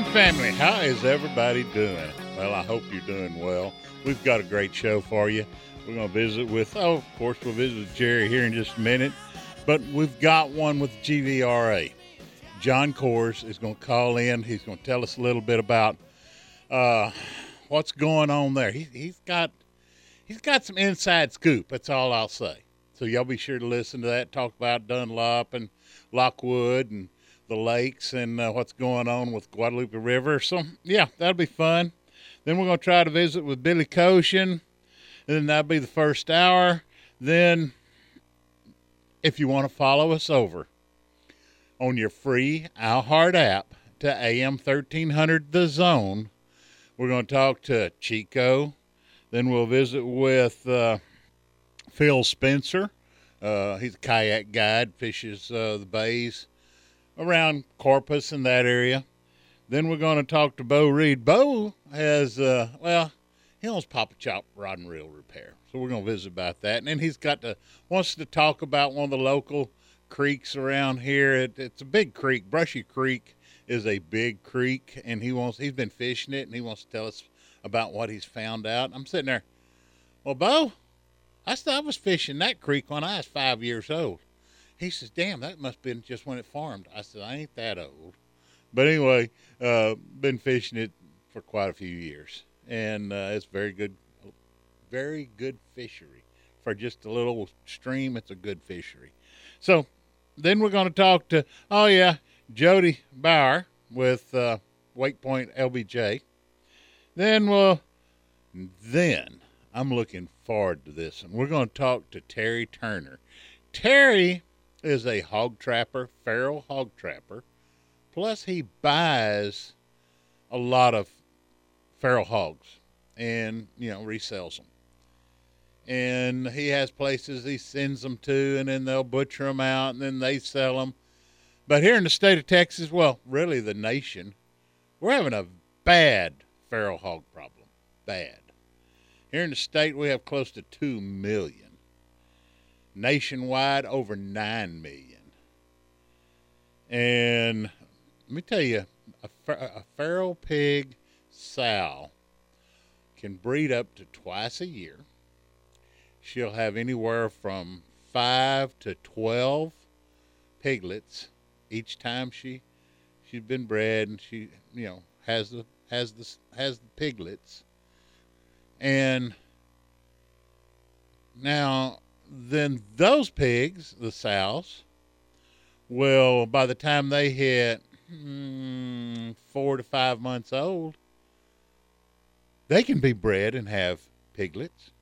Morning, family. How is everybody doing? Well, I hope you're doing well. We've got a great show for you. We're going to visit with, oh, of course, we'll visit with Jerry here in just a minute, but we've got one with GBRA. John Kors is going to call in. He's going to tell us a little bit about uh, what's going on there. He, he's got he's got some inside scoop. That's all I'll say. So y'all be sure to listen to that. Talk about Dunlap and Lakewood and the lakes and uh, what's going on with Guadalupe River. So yeah, that'll be fun. Then we're going to try to visit with Billy Koshin. And then that'll be the first hour. Then, if you want to follow us over on your free iHeart app to AM 1300 The Zone, we're going to talk to Chico. Then we'll visit with uh, Phil Spencer. Uh, he's a kayak guide, fishes uh, the bays around Corpus and that area. Then we're going to talk to Bo Reed. Bo has, uh, well, he owns Papa Chop Rod and Reel Repair, so we're going to visit about that. And then he's got to wants to talk about one of the local creeks around here. It, it's a big creek. Brushy Creek is a big creek, and he wants he's been fishing it, and he wants to tell us about what he's found out. I'm sitting there, well, Bo, I, I was fishing that creek when I was five years old. He says, "Damn, that must have been just when it farmed." I said, "I ain't that old." But anyway, uh, been fishing it for quite a few years, and uh, it's very good, very good fishery for just a little stream. It's a good fishery. So then we're going to talk to oh yeah, Jody Bauer with uh, Wake Point LBJ. Then we'll then I'm looking forward to this, and we're going to talk to Terry Turner. Terry is a hog trapper, feral hog trapper. Plus, he buys a lot of feral hogs and, you know, resells them. And he has places he sends them to, and then they'll butcher them out, and then they sell them. But here in the state of Texas, well, really the nation, we're having a bad feral hog problem. Bad. Here in the state, we have close to 2 million nationwide over 9 million. And let me tell you, a, a feral pig sow can breed up to twice a year. She'll have anywhere from 5 to 12 piglets each time she she's been bred and she, you know, has the has the has the piglets. And now then those pigs, the sows, will by the time they hit mm, four to five months old, they can be bred and have piglets.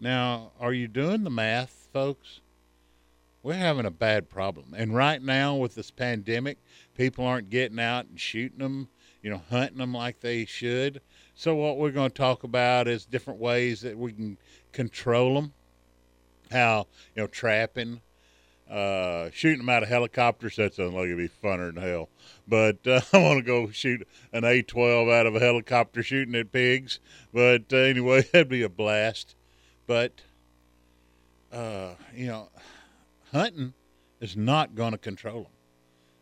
Now, are you doing the math, folks? We're having a bad problem. And right now, with this pandemic, people aren't getting out and shooting them, you know, hunting them like they should. So, what we're going to talk about is different ways that we can control them how you know trapping, uh, shooting them out of helicopters. That sounds like it'd be funner than hell. But uh, I want to go shoot an A12 out of a helicopter shooting at pigs. But uh, anyway, that'd be a blast. But uh, you know, hunting is not going to control them.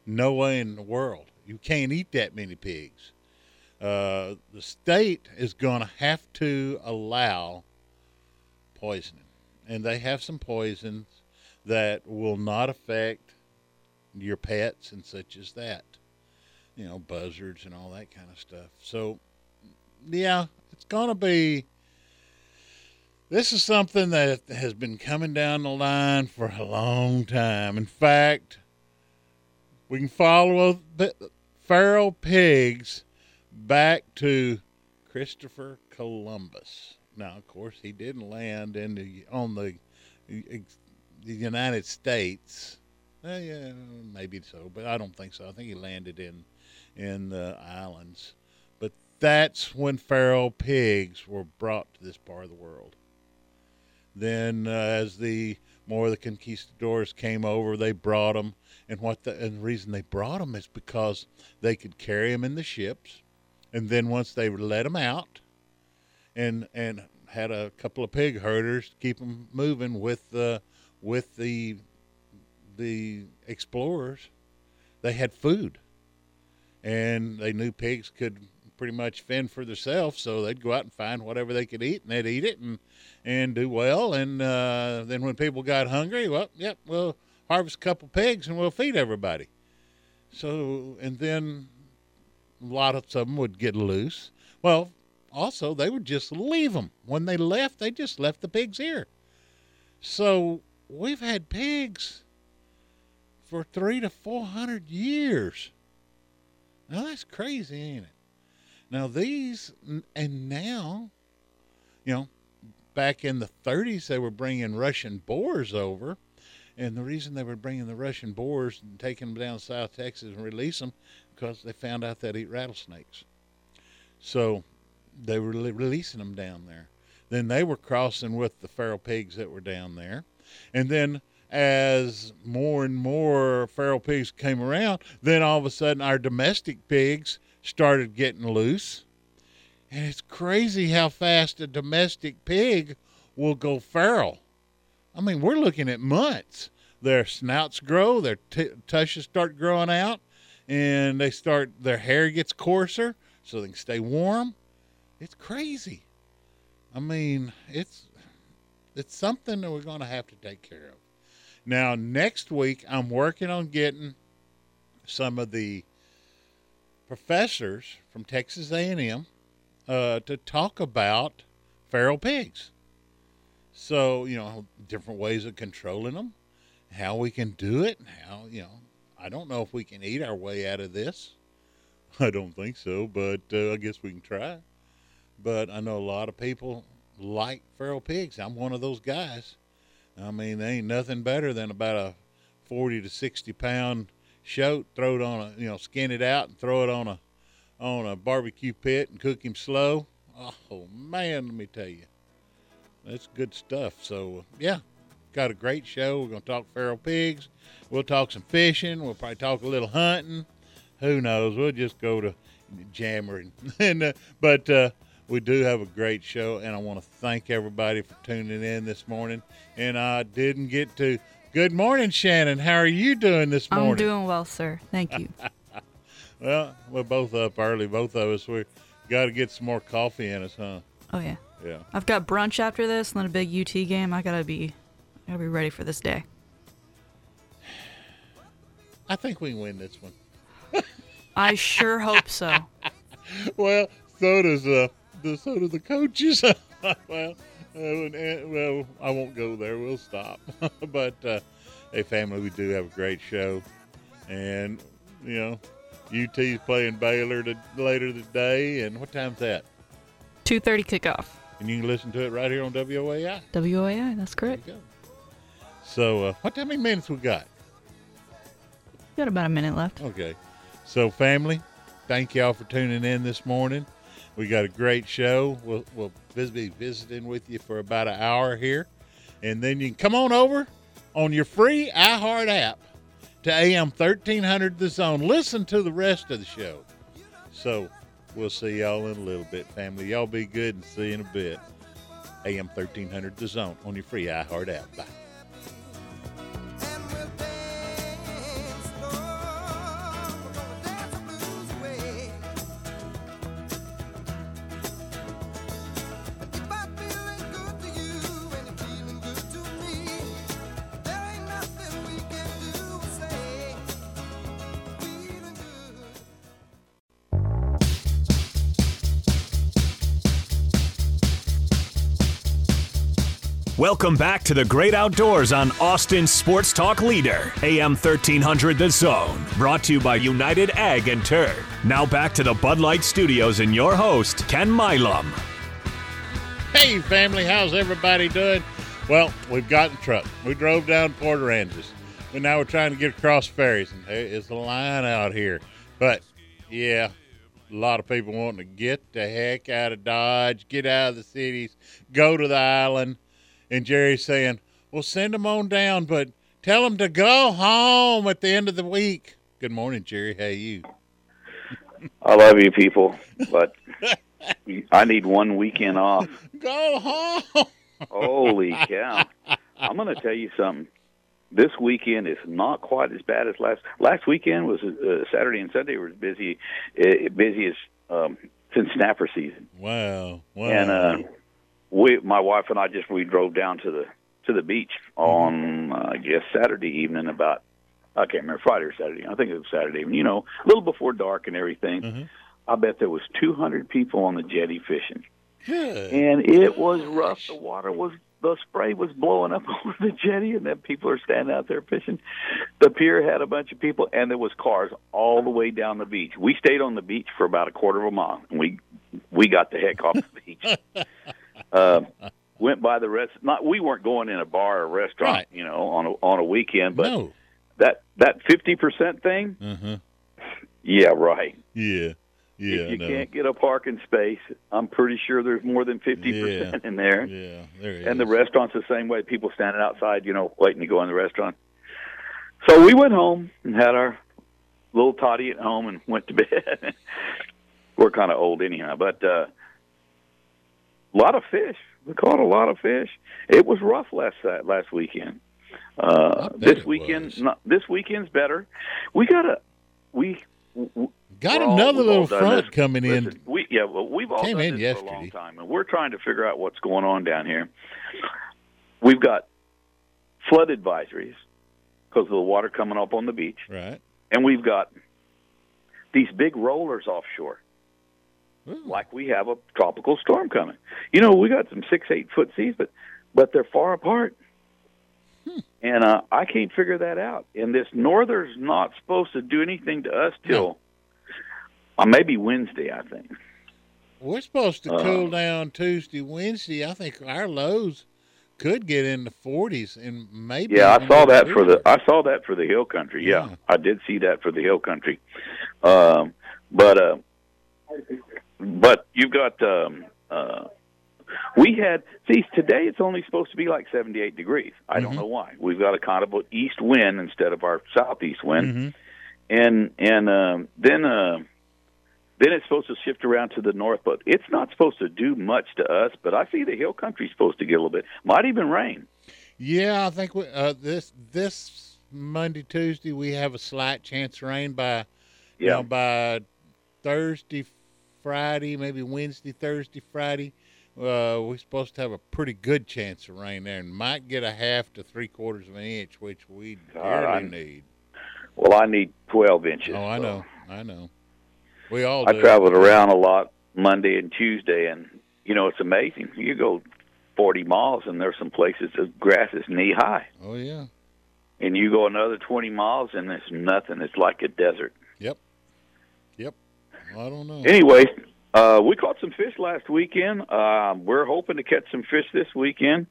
No way in the world. You can't eat that many pigs. Uh, the state is going to have to allow poisoning and they have some poisons that will not affect your pets and such as that. You know, buzzards and all that kind of stuff. So, yeah, it's going to be. This is something that has been coming down the line for a long time. In fact, we can follow feral pigs back to Christopher Columbus. Now, of course, he didn't land in the on the, the United States. Uh, yeah, maybe so, but I don't think so. I think he landed in in the islands. But that's when feral pigs were brought to this part of the world. Then, uh, as the more of the conquistadors came over, they brought them, and what the and the reason they brought them is because they could carry them in the ships, and then once they let them out, and and had a couple of pig herders to keep them moving with the with the the explorers, they had food, and they knew pigs could pretty much fend for themselves, so they'd go out and find whatever they could eat, and they'd eat it and and do well. And uh, then when people got hungry, well, yep, we'll harvest a couple pigs and we'll feed everybody. So and then a lot of them would get loose. Well, also they would just leave them when they left. They just left the pigs here. So we've had pigs for three to four hundred years. Now that's crazy, ain't it? Now these and now, you know, back in the 30s they were bringing Russian boars over, and the reason they were bringing the Russian boars and taking them down South Texas and release them because they found out they'd eat rattlesnakes. So they were releasing them down there. Then they were crossing with the feral pigs that were down there, and then as more and more feral pigs came around, then all of a sudden our domestic pigs started getting loose. And it's crazy how fast a domestic pig will go feral. I mean, we're looking at months. Their snouts grow, their t- tushes start growing out, and they start, their hair gets coarser so they can stay warm. It's crazy. I mean, it's it's something that we're going to have to take care of. Now, next week, I'm working on getting some of the professors from Texas A&M uh, to talk about feral pigs. So you know different ways of controlling them, how we can do it, and how you know I don't know if we can eat our way out of this. I don't think so, but uh, I guess we can try. But I know a lot of people like feral pigs. I'm one of those guys. I mean, they ain't nothing better than about a 40 to 60 pound shoat, throw it on a, you know, skin it out and throw it on a, on a barbecue pit and cook him slow. Oh man, let me tell you, that's good stuff. So yeah, got a great show. We're gonna talk feral pigs. We'll talk some fishing. We'll probably talk a little hunting. Who knows? We'll just go to jammering. and uh, but uh, we do have a great show, and I want to thank everybody for tuning in this morning. And I didn't get to Good morning, Shannon. How are you doing this morning? I'm doing well, sir. Thank you. well, we're both up early. Both of us. We got to get some more coffee in us, huh? Oh yeah. Yeah. I've got brunch after this, and then a big UT game. I gotta be, I gotta be ready for this day. I think we can win this one. I sure hope so. Well, so does uh, the so do the coaches. well, uh, well, I won't go there. We'll stop. but uh, hey, family, we do have a great show, and you know, UT's playing Baylor to, later today. And what time's that? Two thirty kickoff. And you can listen to it right here on WOAI. WOAI, that's correct. There you go. So, uh, what how many minutes we got? Got about a minute left. Okay. So, family, thank y'all for tuning in this morning. We got a great show. We'll, we'll be visiting with you for about an hour here. And then you can come on over on your free iHeart app to AM 1300 The Zone. Listen to the rest of the show. So we'll see y'all in a little bit, family. Y'all be good and see you in a bit. AM 1300 The Zone on your free iHeart app. Bye. Welcome back to the great outdoors on Austin Sports Talk Leader, AM 1300 The Zone, brought to you by United Ag and Turf. Now back to the Bud Light Studios and your host, Ken Milam. Hey, family, how's everybody doing? Well, we've gotten truck. We drove down Port Aransas. And now we're trying to get across ferries, and is a line out here. But, yeah, a lot of people wanting to get the heck out of Dodge, get out of the cities, go to the island. And Jerry's saying, well, send them on down, but tell them to go home at the end of the week. Good morning, Jerry. How you? I love you people, but I need one weekend off. Go home. Holy cow! I'm going to tell you something. This weekend is not quite as bad as last. Last weekend was uh, Saturday and Sunday was busy, uh, busy as um, since snapper season. Wow! Wow! And uh, we, my wife and I, just we drove down to the to the beach on uh, I guess Saturday evening about I can't remember Friday or Saturday. I think it was Saturday evening. You know, a little before dark and everything. Mhm. I bet there was 200 people on the jetty fishing, Good. and it was rough. The water was the spray was blowing up over the jetty, and then people are standing out there fishing. The pier had a bunch of people, and there was cars all the way down the beach. We stayed on the beach for about a quarter of a mile, and we we got the heck off the beach. uh, went by the rest. Not we weren't going in a bar or restaurant, Right. you know, on a, on a weekend, but no. that that fifty percent thing, Uh-huh. yeah, right. Yeah. Yeah. if you no. can't get a parking space, I'm pretty sure there's more than fifty percent in there. Yeah. There And the restaurant's the same way. People standing outside, you know, waiting to go in the restaurant. So we went home and had our little toddy at home and went to bed. We're kind of old anyhow, but uh, a lot of fish. We caught a lot of fish. It was rough last uh, last weekend. Uh, this weekend, not, this weekend's better. We got a we. Got we're all- another little front coming in. We yeah, well, we've all Came done in this for a long yesterday. time, and we're trying to figure out what's going on down here. We've got flood advisories because of the water coming up on the beach, Right. and we've got these big rollers offshore, Ooh. like we have a tropical storm coming. You know, we got some six, eight foot seas, but but they're far apart. Hmm. And uh, I can't figure that out. And this norther's not supposed to do anything to us till uh, maybe Wednesday, I think. We're supposed to Uh, cool down Tuesday, Wednesday. I think our lows could get in the 40s and maybe. Yeah, I saw that for the. I saw that for the hill country. Yeah, Yeah. I did see that for the hill country. Um, but uh, but you've got um, uh, we had see today it's only supposed to be like 78 degrees. I don't Mhm. know why. We've got a kind of east wind instead of our southeast wind, Mhm. and and um, then uh, then it's supposed to shift around to the north. But it's not supposed to do much to us. But I see the hill country's supposed to get a little bit. Might even rain. Yeah, I think we, uh, this this Monday, Tuesday, we have a slight chance of rain by, you Yeah. know, by Thursday, Friday, maybe Wednesday, Thursday, Friday. Uh, we're supposed to have a pretty good chance of rain there, and might get a half to three quarters of an inch, which we dearly I'm- need. Well, I need 12 inches. Oh, I so. know, I know. We all. I do. traveled around a lot Monday and Tuesday, and you know it's amazing. You go 40 miles, and there's some places the grass is knee high, Oh yeah. and you go another 20 miles, and there's nothing. It's like a desert. I don't know. Anyway, uh, we caught some fish last weekend. Uh, we're hoping to catch some fish this weekend.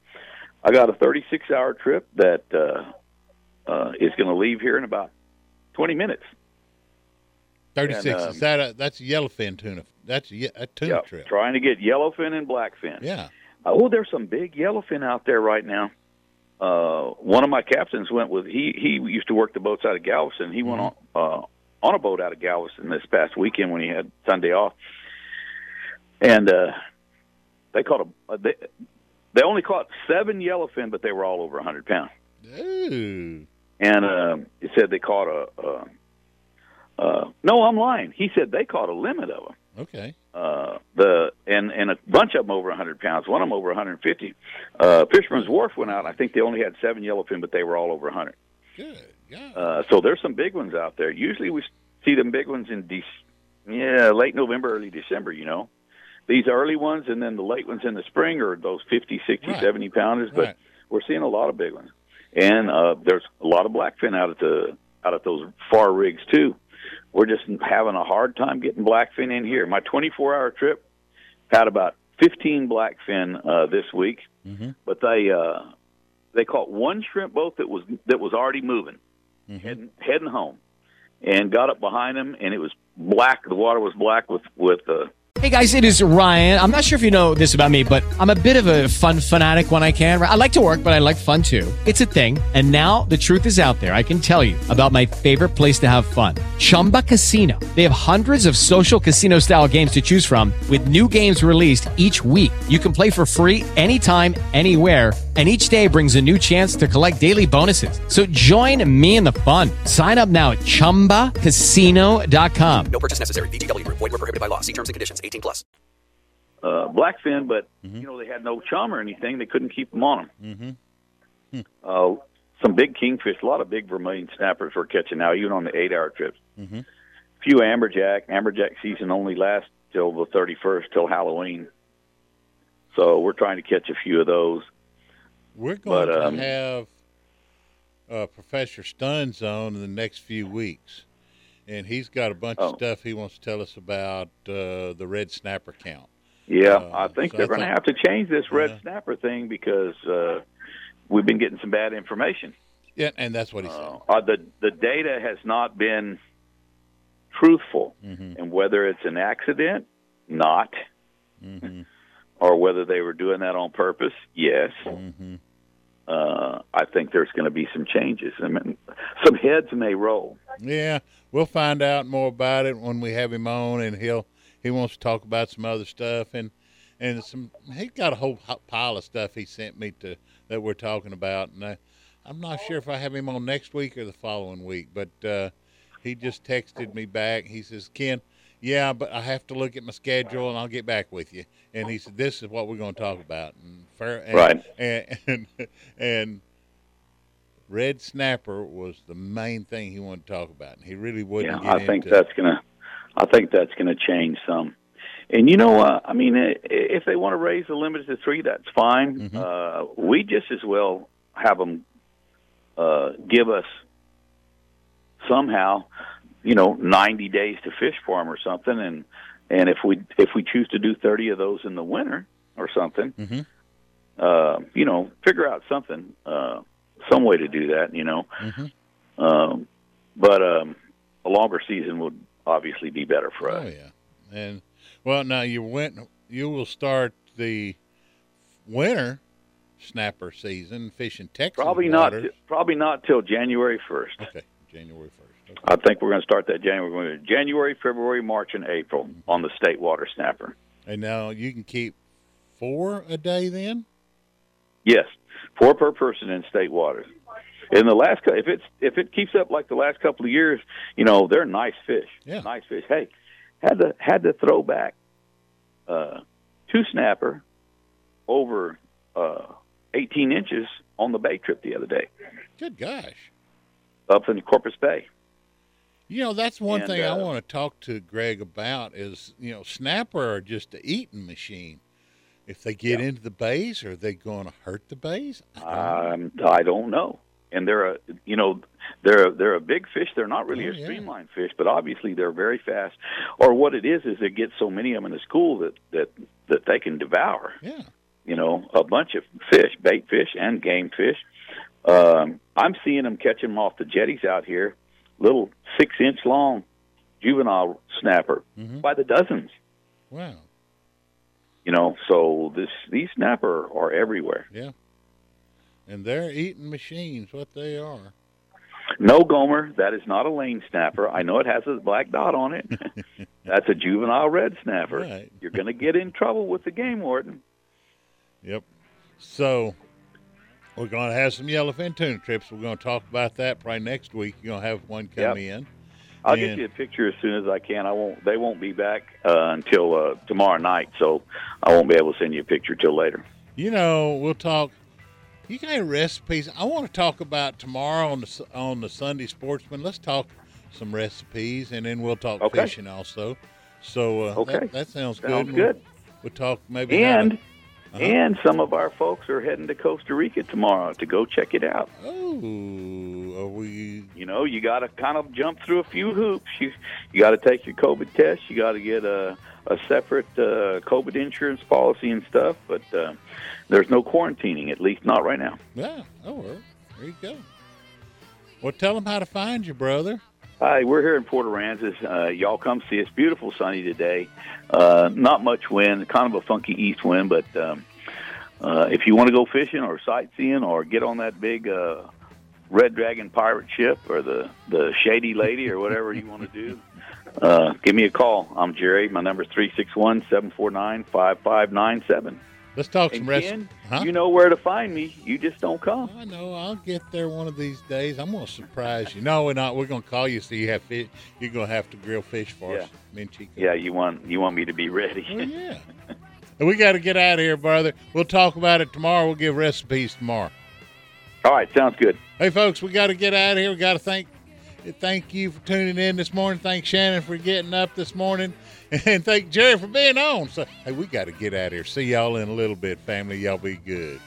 I got a 36 hour trip that uh, uh, is going to leave here in about 20 minutes. Thirty-six. and, um, is that a that's a yellowfin tuna? That's a, a tuna Yeah, trip. trying to get yellowfin and blackfin. Yeah. Oh, there's some big yellowfin out there right now. Uh, one of my captains went with he he used to work the boats out of Galveston. He went on uh, on a boat out of Galveston this past weekend when he had Sunday off, and uh, they caught a they they only caught seven yellowfin, but they were all over a hundred pounds. Ooh. And uh, he said they caught a. Uh, uh, no, I'm lying. He said they caught a limit of them Okay. uh, the and and a bunch of them over 100 pounds. One of them over 150. Uh, Fisherman's Wharf went out. I think they only had seven yellowfin, but they were all over 100. Good. Yeah. Uh, so there's some big ones out there. Usually we see them big ones in de- yeah late November, early December. You know, these early ones and then the late ones in the spring are those 50, 60, Right. 70 pounders. But Right. we're seeing a lot of big ones, and uh, there's a lot of blackfin out at the out at those far rigs too. We're just having a hard time getting blackfin in here. My 24 hour trip had about 15 blackfin uh, this week, Mhm. but they uh, they caught one shrimp boat that was that was already moving, heading, heading home, and got up behind him, and it was black. The water was black with with uh, Hey guys, it is Ryan. I'm not sure if you know this about me, but I'm a bit of a fun fanatic when I can. I like to work, but I like fun too. It's a thing. And now the truth is out there. I can tell you about my favorite place to have fun Chumba Casino. They have hundreds of social casino style games to choose from, with new games released each week. You can play for free anytime, anywhere. And each day brings a new chance to collect daily bonuses. So join me in the fun. Sign up now at chumbacasino.com. No purchase necessary. VGW Group. Void were prohibited by law. See terms and conditions. 18 plus. uh, blackfin, but Mm-hmm. you know they had no chum or anything. They couldn't keep them on them. Mm-hmm. Uh, some big kingfish, a lot of big vermilion snappers we're catching now, even on the eight-hour trips. Mm-hmm. Few amberjack. Amberjack season only lasts till the thirty-first, till Halloween. So we're trying to catch a few of those. We're going But, um, to have uh, Professor Stunz on in the next few weeks, and he's got a bunch Oh. of stuff he wants to tell us about uh, the red snapper count. Yeah, Uh, I think so they're going to have to change this red Yeah. snapper thing because uh, we've been getting some bad information. Yeah, and that's what he said. Uh, uh, the the data has not been truthful, Mm-hmm. and whether it's an accident, not, Mm-hmm. or whether they were doing that on purpose, yes. Mm-hmm. Uh, I think there's going to be some changes. I mean, some heads may roll. Yeah, we'll find out more about it when we have him on, and he'll he wants to talk about some other stuff and and some he's got a whole ho- pile of stuff he sent me to that we're talking about, and I, I'm not sure if I have him on next week or the following week, but uh, he just texted me back. He says, Ken. Yeah, but I have to look at my schedule and I'll get back with you. And he said, "This is what we're going to talk about." And fair, and, Right. And, and and red snapper was the main thing he wanted to talk about, and he really wouldn't yeah, I think that's going to. I think that's going to change some. And you know, uh, I mean, i- if they want to raise the limit to three, that's fine. Mm-hmm. Uh, we just as well have them uh, give us somehow, you know, ninety days to fish for them or something. And and if we if we choose to do thirty of those in the winter or something, Mhm. uh, you know, figure out something, uh, some way to do that. You know, Mhm. um, but um, a longer season would obviously be better for us. Oh yeah, and well now you went. You will start the winter snapper season fishing Texas. Probably not. Probably not till January first. Okay, January first. I think we're going to start that January. January, February, March, and April on the state water snapper. And now you can keep four a day then. Yes, four per person in state waters. In the last, if it's if it keeps up like the last couple of years, you know they're nice fish. Yeah. nice fish. Hey, had to had to throw back uh, two snapper over uh, 18 inches on the bay trip the other day Good gosh. up in Corpus Bay. You know, that's one And, thing I uh, want to talk to Greg about is, you know, snapper are just a eating machine. If they get into the bays, are they going to hurt the bays? I don't know. Um, I don't know. And they're a, you know, they're a, they're a big fish. They're not really Oh, a yeah. fish, but obviously they're very fast. Or what it is is they get so many of them in the school that that that they can devour. yeah. You know, a bunch of fish, bait fish and game fish. Um, I'm seeing them catching them off the jetties out here, little six inch long juvenile snapper Mhm. by the dozens. Wow. You know, so this these snapper are everywhere. Yeah. And they're eating machines, what they are. No Gomer, that is not a lane snapper. I know it has a black dot on it. That's a juvenile red snapper. Right. You're going to get in trouble with the game warden. Yep. So we're going to have some yellowfin tuna trips. We're going to talk about that probably next week. You're going to have one come Yep. in. I'll And- get you a picture as soon as I can. I won't. They won't be back uh, until uh, tomorrow night, so I won't be able to send you a picture till later. You know, we'll talk. You got recipes? I want to talk about tomorrow on the on the Sunday Sportsman. Let's talk some recipes, and then we'll talk Okay. fishing also. So uh, Okay. that, that sounds good. Sounds And good. We'll talk maybe. And Uh-huh. and some of our folks are heading to Costa Rica tomorrow to go check it out. oh, are we? You know, you got to kind of jump through a few hoops. You you got to take your COVID test. You got to get a a separate uh, COVID insurance policy and stuff. But uh, there's no quarantining, at least not right now. Yeah. Oh, well, there you go. Well, tell them how to find you, brother. Hi, we're here in Port Aransas. Uh, y'all come see us. Beautiful sunny today. Uh, not much wind, kind of a funky east wind, but um, uh, if you want to go fishing or sightseeing or get on that big uh, Red Dragon pirate ship or the, the Shady Lady or whatever you want to do, uh, give me a call. I'm Jerry. My number is 361 749 5597. Let's talk And some rest. Ken, Huh? you know where to find me. You just don't come. I know. I'll get there one of these days. I'm gonna surprise you. No, we're not. We're gonna call you so you have fish. You're gonna have to grill fish for Yeah. us, me and Chico. Yeah, you want you want me to be ready. Well, oh, yeah. And we got to get out of here, brother. We'll talk about it tomorrow. We'll give recipes tomorrow. All right, sounds good. Hey, folks, we got to get out of here. We got to thank thank you for tuning in this morning. Thanks Shannon for getting up this morning, and thank Jerry for being on. So, hey, we got to get out of here. See y'all in a little bit, family. Y'all be good.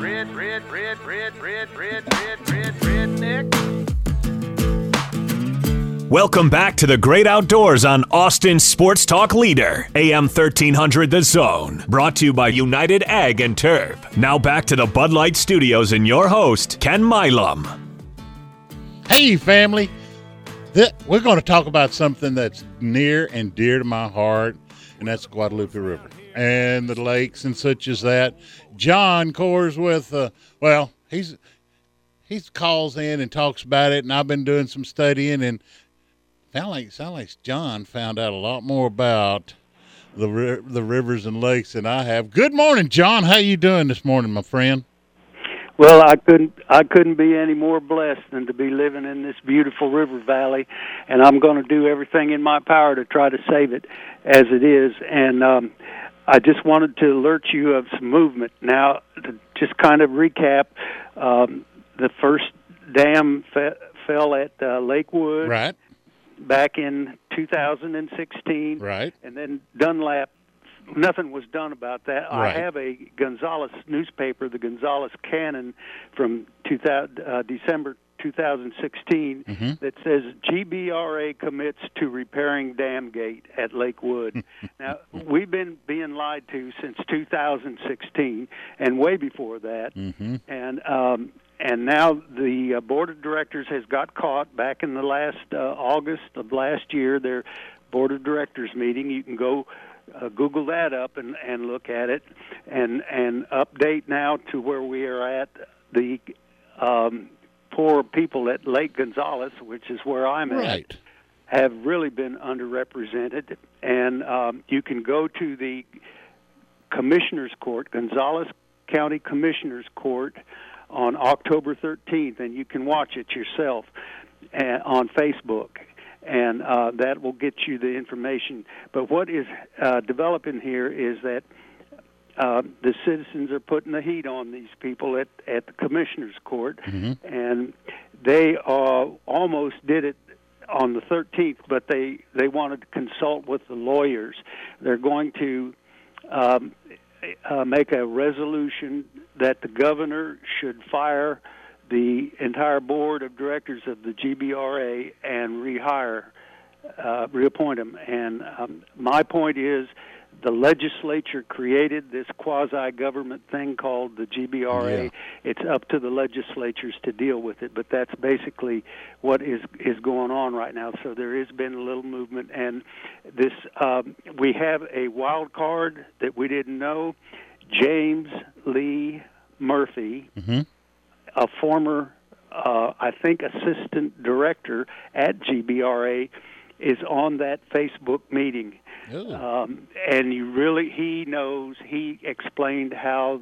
Red, red, red, red, red, red, red, red, redneck. Welcome back to the great outdoors on Austin Sports Talk Leader, AM 1300 The Zone. Brought to you by United Ag and Turf. Now back to the Bud Light Studios and your host, Ken Milam. Hey, family. Th- we're going to talk about something that's near and dear to my heart, and that's the Guadalupe River and the lakes and such as that. John Coors with, uh, well, he's he calls in and talks about it, and I've been doing some studying, and sound like sound like John found out a lot more about the ri- the rivers and lakes than I have. Good morning, John. How you doing this morning, my friend? Well, I couldn't I couldn't be any more blessed than to be living in this beautiful river valley, and I'm going to do everything in my power to try to save it as it is. And um, I just wanted to alert you of some movement. Now, to just kind of recap, um, the first dam fe- fell at uh, Lakewood Right, back in 2016, right. and then Dunlap. Nothing was done about that. Right. I have a Gonzales newspaper, the Gonzales Cannon, from 2000, uh, December 2016, Mm-hmm. that says GBRA commits to repairing dam gate at Lakewood. now we've been being lied to since 2016, and way before that Mm-hmm. and um, and now the uh, board of directors has got caught back in the last uh, August of last year. Their board of directors meeting. You can go uh, Google that up and and look at it, and and update now to where we are at. The um, poor people at Lake Gonzales, which is where I'm at Right. have really been underrepresented. And um, you can go to the Commissioner's Court, Gonzales County Commissioner's Court, on October 13th, and you can watch it yourself uh, on Facebook. And uh, that will get you the information. But what is uh, developing here is that uh, the citizens are putting the heat on these people at, at the commissioner's court, and they uh, almost did it on the 13th, but they they wanted to consult with the lawyers. They're going to um, uh, make a resolution that the governor should fire the entire board of directors of the GBRA and rehire, uh, reappoint them. And um, my point is, the legislature created this quasi-government thing called the GBRA. Yeah. It's up to the legislatures to deal with it, but that's basically what is is going on right now. So there has been a little movement, and this um, we have a wild card that we didn't know. James Lee Murphy, Mm-hmm. a former, uh, I think, assistant director at GBRA, is on that Facebook meeting. Um, and you really, he knows, he explained how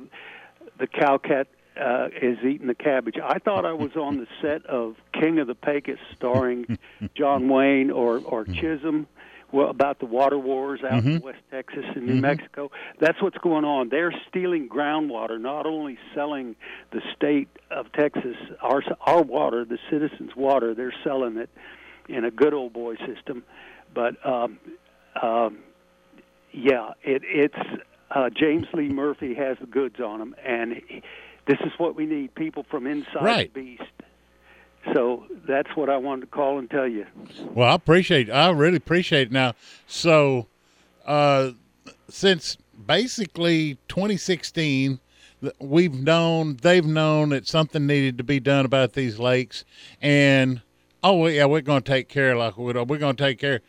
the cow cat uh, is eating the cabbage. I thought I was on the set of King of the Pecos starring John Wayne or, or Chisholm well, about the water wars out in Mhm. West Texas and New Mhm. Mexico. That's what's going on. They're stealing groundwater, not only selling the state of Texas our our water, the citizens' water. They're selling it in a good old boy system, but um, um, yeah, it, it's uh, James Lee Murphy has the goods on him, and he, this is what we need: people from inside Right. the beast. So that's what I wanted to call and tell you. Well, I appreciate. I really appreciate it. Now, so uh, since basically 2016 we've known they've known that something needed to be done about these lakes, and oh yeah, we're to take care like we're we're to take care,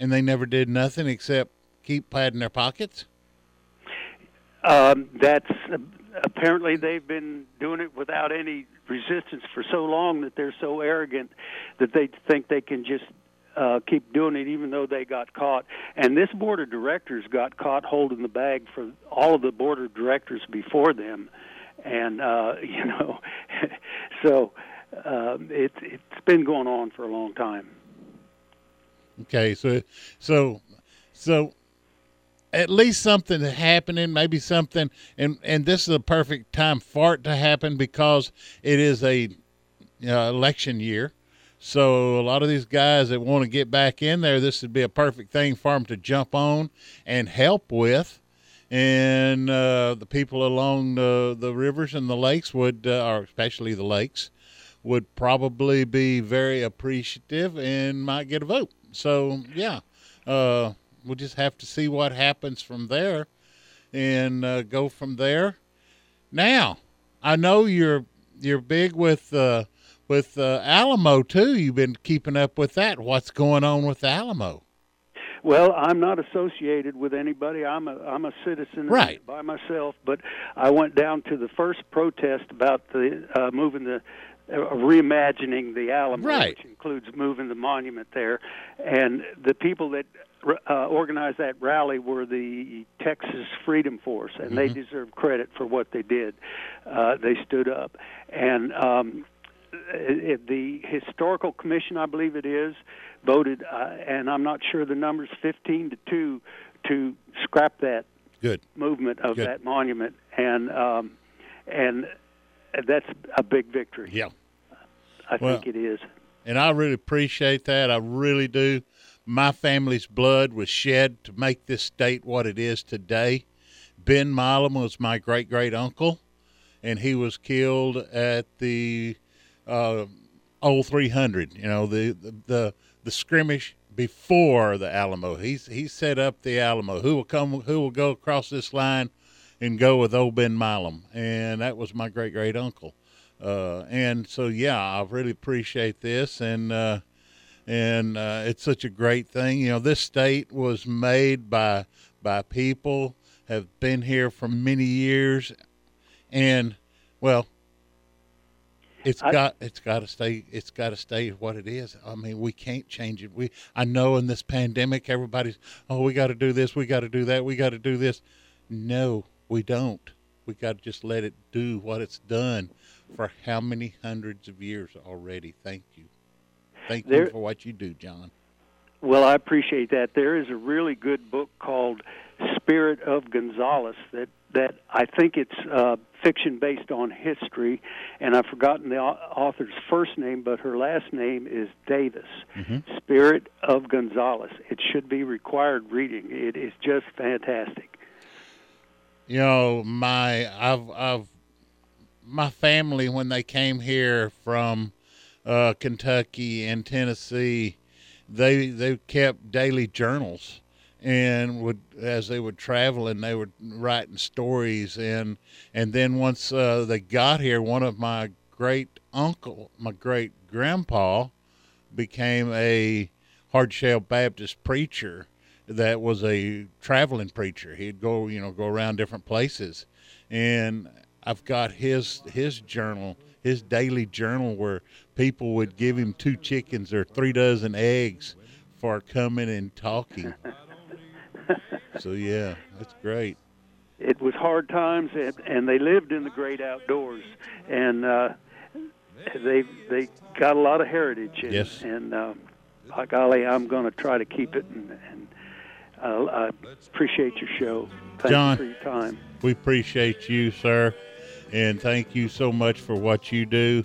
and they never did nothing except keep padding their pockets. Um, that's apparently they've been doing it without any resistance for so long that they're so arrogant that they think they can just uh, keep doing it even though they got caught. And this board of directors got caught holding the bag for all of the board of directors before them, and uh, you know, so um, it's it's been going on for a long time. Okay, so so so at least something happening, maybe something, and and this is a perfect time for it to happen because it is a uh, election year. So a lot of these guys that want to get back in there, this would be a perfect thing for them to jump on and help with. And uh, the people along the the rivers and the lakes would, uh, or especially the lakes, would probably be very appreciative and might get a vote. So yeah, uh, we'll just have to see what happens from there, and uh, go from there. Now, I know you're you're big with uh, with uh, Alamo too. You've been keeping up with that. What's going on with Alamo? Well, I'm not associated with anybody. I'm a I'm a citizen Right. by myself. But I went down to the first protest about the uh, moving the reimagining the Alamo, Right. which includes moving the monument there. And the people that uh, organized that rally were the Texas Freedom Force, and they Mhm. deserve credit for what they did. Uh, they stood up, and um, it, the historical commission, I believe it is, voted, uh, and I'm not sure the numbers, 15 to two, to scrap that Good. movement of Good. that monument, and um, and that's a big victory. Yeah. I Well- think it is. and I really appreciate that. I really do. My family's blood was shed to make this state what it is today. Ben Milam was my great great uncle, and he was killed at the uh, old 300. You know the, the the the skirmish before the Alamo. He's he set up the Alamo. Who will come? Who will go across this line and go with old Ben Milam? And that was my great great uncle. Uh, and so yeah, I really appreciate this, and uh, and uh, it's such a great thing. You know, this state was made by by people have been here for many years, and well, it's I- got it's got to stay it's got to stay what it is. I mean, we can't change it. We I know in this pandemic, everybody's oh, we got to do this, we got to do that, we got to do this. No, we don't. We got to just let it do what it's done for how many hundreds of years already. Thank you. Thank There- you for what you do, John. Well, I appreciate that. There is a really good book called Spirit of Gonzales that that I think it's uh, fiction based on history, and I've forgotten the author's first name, but her last name is Davis. Spirit of Gonzales. It should be required reading. It is just fantastic. You know, my I've I've my family when they came here from uh, Kentucky and Tennessee, they they kept daily journals and would as they would travel and they were writing stories and and then once uh, they got here, one of my great uncle, my great grandpa, became a hardshell Baptist preacher that was a traveling preacher. He'd go, you know, go around different places, and I've got his his journal, his daily journal, where people would give him two chickens or three dozen eggs for coming and talking. so yeah, that's great. It was hard times, and, and they lived in the great outdoors, and uh, they they got a lot of heritage. And, Yes. and uh, by golly, I'm going to try to keep it. And, and uh, I appreciate your show. Thank John. you for your time. We appreciate you, sir, and thank you so much for what you do.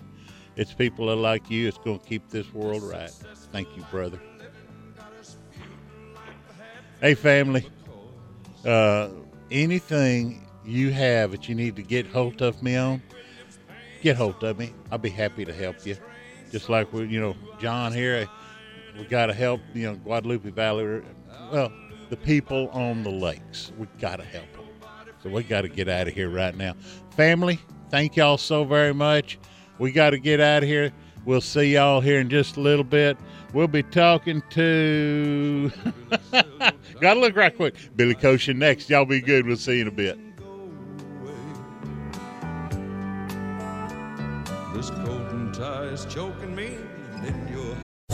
It's people like you that's going to keep this world right. Thank you, brother. Hey, family. Uh, anything you have that you need to get hold of me on, get hold of me. I'll be happy to help you. Just like we, you know, John here, we got to help, you know, Guadalupe Valley. Well, the people on the lakes. We got to help them. So we got to get out of here right now. Family, thank y'all so very much. We got to get out of here. We'll see y'all here in just a little bit. We'll be talking to. Gotta look right quick. Billy Koshin next. Y'all be good. We'll see you in a bit. This coat and tie is choking me, then you're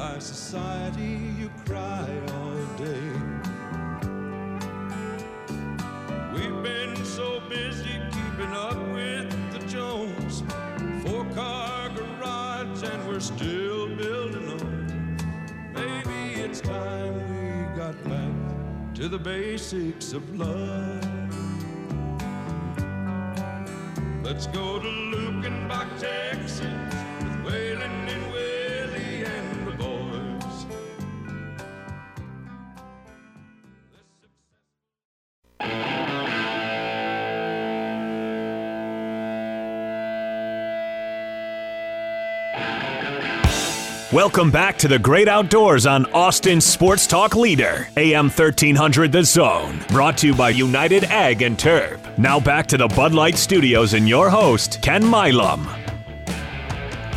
Our society, you cry all day. We've been so busy keeping up with the Jones. Four car garage, and we're still building on. Maybe it's time we got back to the basics of love. Let's go to Luckenbach, Texas, with Waylon and Willie Welcome back to the great outdoors on Austin Sports Talk Leader, AM 1300 The Zone. Brought to you by United Ag and Turf. Now back to the Bud Light Studios and your host, Ken Milam.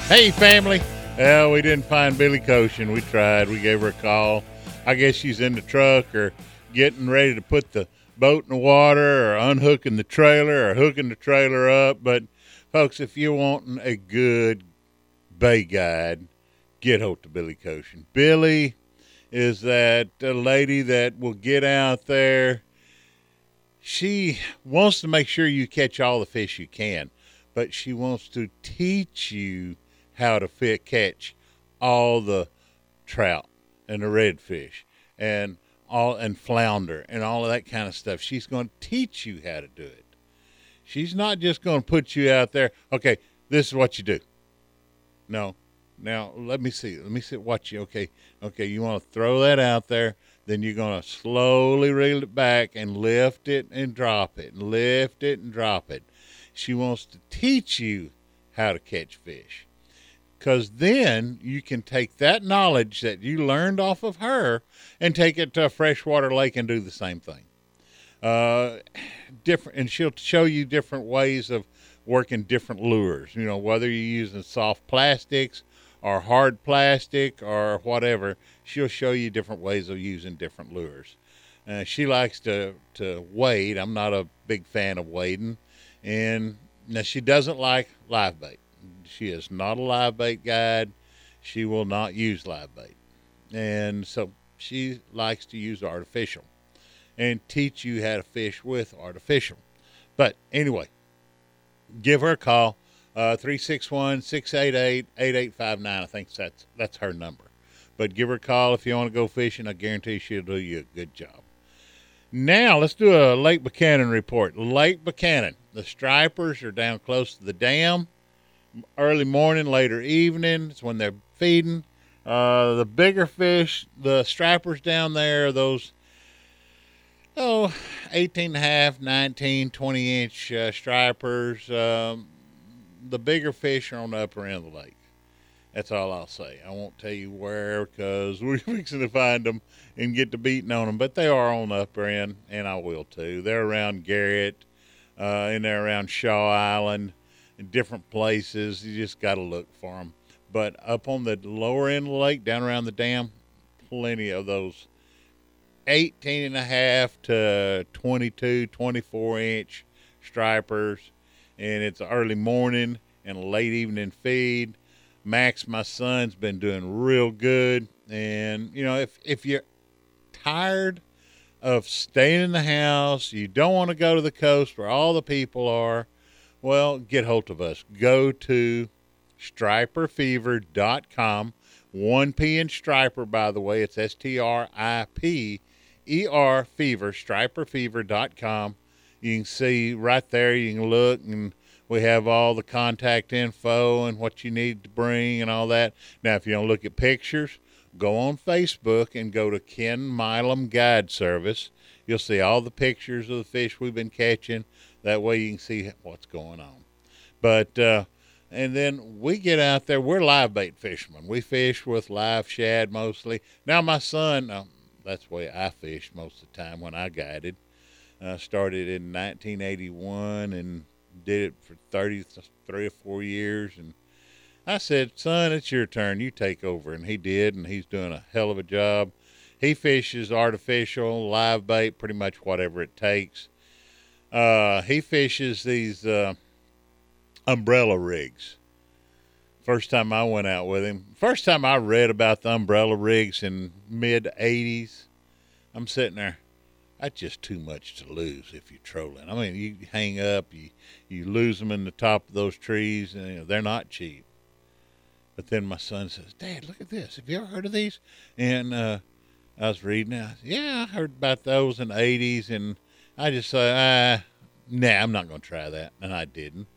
Hey, family. Well, we didn't find Billy Koshin. We tried. We gave her a call. I guess she's in the truck or getting ready to put the boat in the water or unhooking the trailer or hooking the trailer up. But, folks, if you're wanting a good bay guide, get hold to Billy Koshin. Billy is that uh, lady that will get out there. She wants to make sure you catch all the fish you can, but she wants to teach you how to fit, catch all the trout and the redfish and all and flounder and all of that kind of stuff. She's going to teach you how to do it. She's not just going to put you out there. Okay, this is what you do. No, now let me see. Let me see Watch you. Okay, okay. You want to throw that out there. Then you're going to slowly reel it back and lift it and drop it, and lift it and drop it. She wants to teach you how to catch fish because then you can take that knowledge that you learned off of her and take it to a freshwater lake and do the same thing. Uh, different, and she'll show you different ways of working different lures. You know, whether you're using soft plastics or hard plastic or whatever, she'll show you different ways of using different lures. Uh, she likes to to wade. I'm not a big fan of wading, and now she doesn't like live bait. She is not a live bait guide. She will not use live bait, and so she likes to use artificial, and teach you how to fish with artificial. But anyway, give her a call. Uh, 361 688 8859. I think that's that's her number. But give her a call if you want to go fishing. I guarantee she'll do you a good job. Now, let's do a Lake Buchanan report. Lake Buchanan, the stripers are down close to the dam. Early morning, later evening, it's when they're feeding. Uh, the bigger fish, the stripers down there, those oh, 18 and a half, 19, 20 inch uh, stripers. Um, the bigger fish are on the upper end of the lake. That's all I'll say. I won't tell you where because we're fixing to find them and get to beating on them, but they are on the upper end, and I will too. They're around Garrett, uh, and they're around Shaw Island, and different places. You just got to look for them. But up on the lower end of the lake, down around the dam, plenty of those 18 and a half to 22, 24 inch stripers. And it's early morning and late evening feed. Max, my son's been doing real good. And, you know, if, if you're tired of staying in the house, you don't want to go to the coast where all the people are, well, get hold of us. Go to striperfever.com. 1P in Striper, by the way. It's S T R I P E R Fever, striperfever.com. You can see right there, you can look, and we have all the contact info and what you need to bring and all that. Now, if you don't look at pictures, go on Facebook and go to Ken Milam Guide Service. You'll see all the pictures of the fish we've been catching. That way you can see what's going on. But, uh, and then we get out there. We're live bait fishermen. We fish with live shad mostly. Now my son, uh, that's the way I fished most of the time when I guided. Uh, started in 1981 and did it for 33 or four years. And I said, son, it's your turn. You take over. And he did, and he's doing a hell of a job. He fishes artificial, live bait, pretty much whatever it takes. Uh, he fishes these uh, umbrella rigs. First time I went out with him, first time I read about the umbrella rigs in mid 80s, I'm sitting there. That's just too much to lose if you're trolling. I mean, you hang up, you you lose them in the top of those trees, and you know, they're not cheap. But then my son says, "Dad, look at this. Have you ever heard of these?" And uh, I was reading. I said, yeah, I heard about those in the '80s, and I just said, ah, "Nah, I'm not going to try that," and I didn't.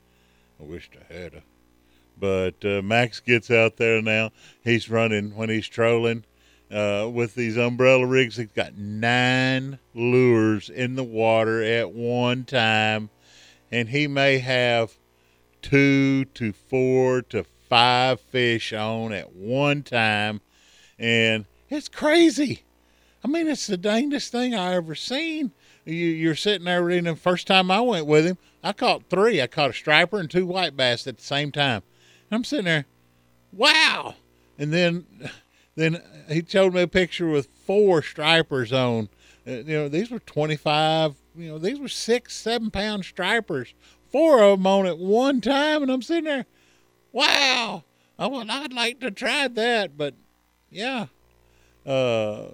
I wished I had. But uh, Max gets out there now. He's running when he's trolling uh, with these umbrella rigs. He's got nine lures in the water at one time, and he may have two to four to five fish on at one time, and it's crazy. I mean, it's the dangest thing I ever seen. You, you're sitting there reading. The first time I went with him, I caught three. I caught a striper and two white bass at the same time. And I'm sitting there, wow. And then, then he showed me a picture with four stripers on. Uh, you know, these were 25. You know, these were six, seven pound stripers. Four of them on at one time, and I'm sitting there, wow. I would, I'd like to try that, but yeah. Uh,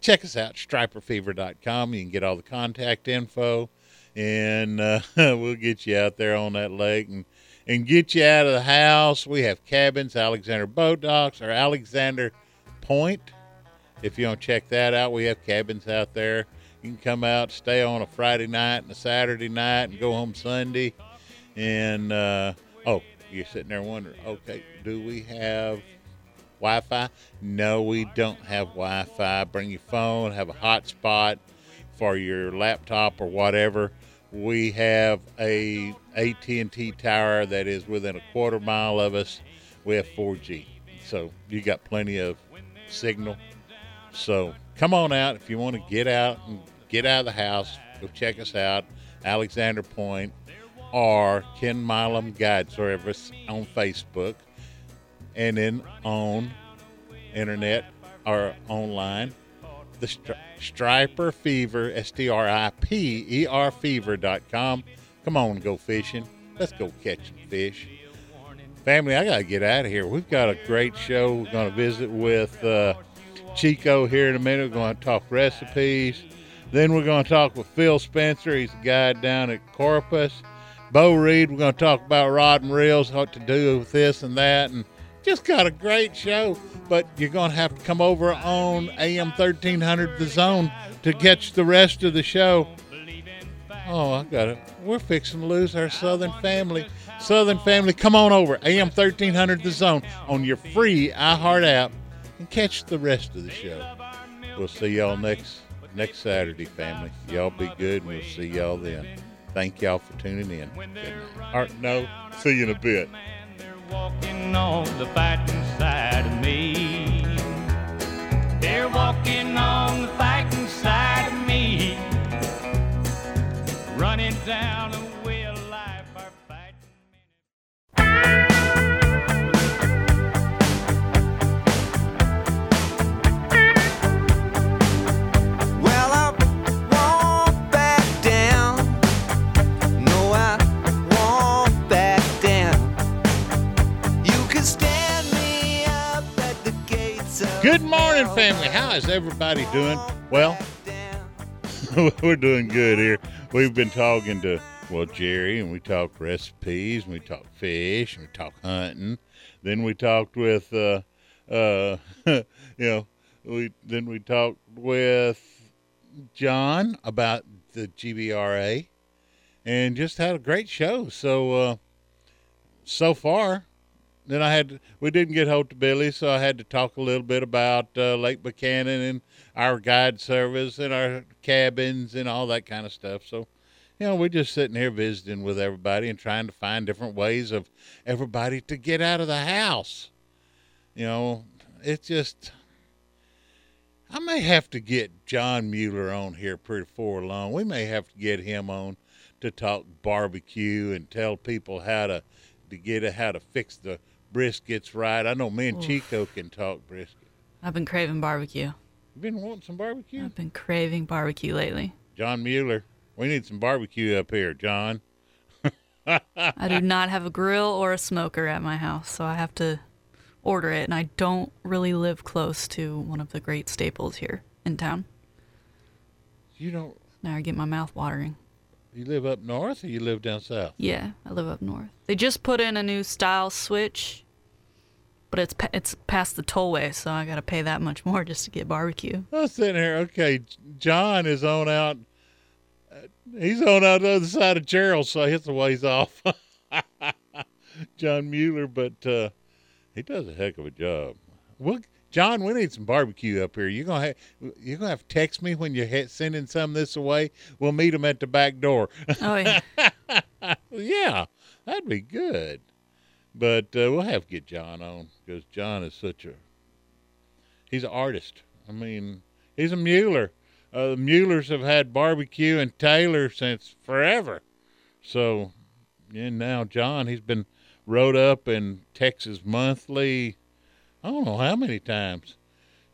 check us out, striperfever.com. You can get all the contact info, and uh, we'll get you out there on that lake and, and get you out of the house. We have cabins, Alexander Boat Docks, or Alexander Point. If you want to check that out, we have cabins out there. You can come out, stay on a Friday night and a Saturday night, and go home Sunday. And, uh, oh, you're sitting there wondering, okay, do we have Wi Fi? No, we don't have Wi Fi. Bring your phone, have a hotspot for your laptop or whatever. We have a AT&T tower that is within a quarter mile of us. We have 4G, so you got plenty of signal. So come on out if you want to get out and get out of the house. Go check us out, Alexander Point or Ken Milam Guide Service on Facebook, and then on internet or online, the Stri- Striper Fever, S T R I P E R Fever.com. Come on, go fishing. Let's go catch some fish. Family, I got to get out of here. We've got a great show. We're going to visit with uh, Chico here in a minute. We're going to talk recipes. Then we're going to talk with Phil Spencer. He's a guy down at Corpus. Bo Reed, we're going to talk about rod and reels, what to do with this and that, and just got a great show. But you're going to have to come over on AM 1300 The Zone to catch the rest of the show. Oh, I got it. We're fixing to lose our Southern family. Southern family, come on over. AM 1300 The Zone on your free iHeart app and catch the rest of the show. We'll see y'all next next Saturday, family. Y'all be good, and we'll see y'all then. Thank y'all for tuning in. Or, no, see you in a bit. Walking on the fighting side of me. They're walking on the fighting side of me. Running down a way of life, our fighting Good morning, family. How is everybody doing? Well, we're doing good here. We've been talking to well Jerry, and we talked recipes, and we talked fish, and we talked hunting. Then we talked with, uh, uh, you know, we then we talked with John about the GBRA, and just had a great show. So, uh, so far, then I had we didn't get hold to Billy, so I had to talk a little bit about uh, Lake Buchanan and our guide service and our cabins and all that kind of stuff. So, you know, we're just sitting here visiting with everybody and trying to find different ways of everybody to get out of the house. You know, it's just I may have to get John Mueller on here pretty far along. We may have to get him on to talk barbecue and tell people how to to get how to fix the briskets right. I know me and Oof. Chico can talk brisket. I've been craving barbecue. You been wanting some barbecue? I've been craving barbecue lately. John Mueller, we need some barbecue up here, John. I do not have a grill or a smoker at my house, so I have to order it, and I don't really live close to one of the great staples here in town. You don't. Now I get my mouth watering. You live up north or you live down south? Yeah, I live up north. They just put in a new style switch, but it's pa- it's past the tollway, so I got to pay that much more just to get barbecue. I was sitting here. Okay, John is on out. uh, He's on out the other side of Jarrell, so it's a ways off. John Mueller, but uh, he does a heck of a job. Well, John, we need some barbecue up here. You're gonna have you're gonna have to text me when you're sending some this away. We'll meet him at the back door. Oh yeah. yeah, that'd be good. But uh, we'll have to get John on because John is such a he's an artist. I mean, he's a Mueller. Uh, the Muellers have had barbecue and Taylor since forever. So, and now John, he's been wrote up in Texas Monthly. I don't know how many times.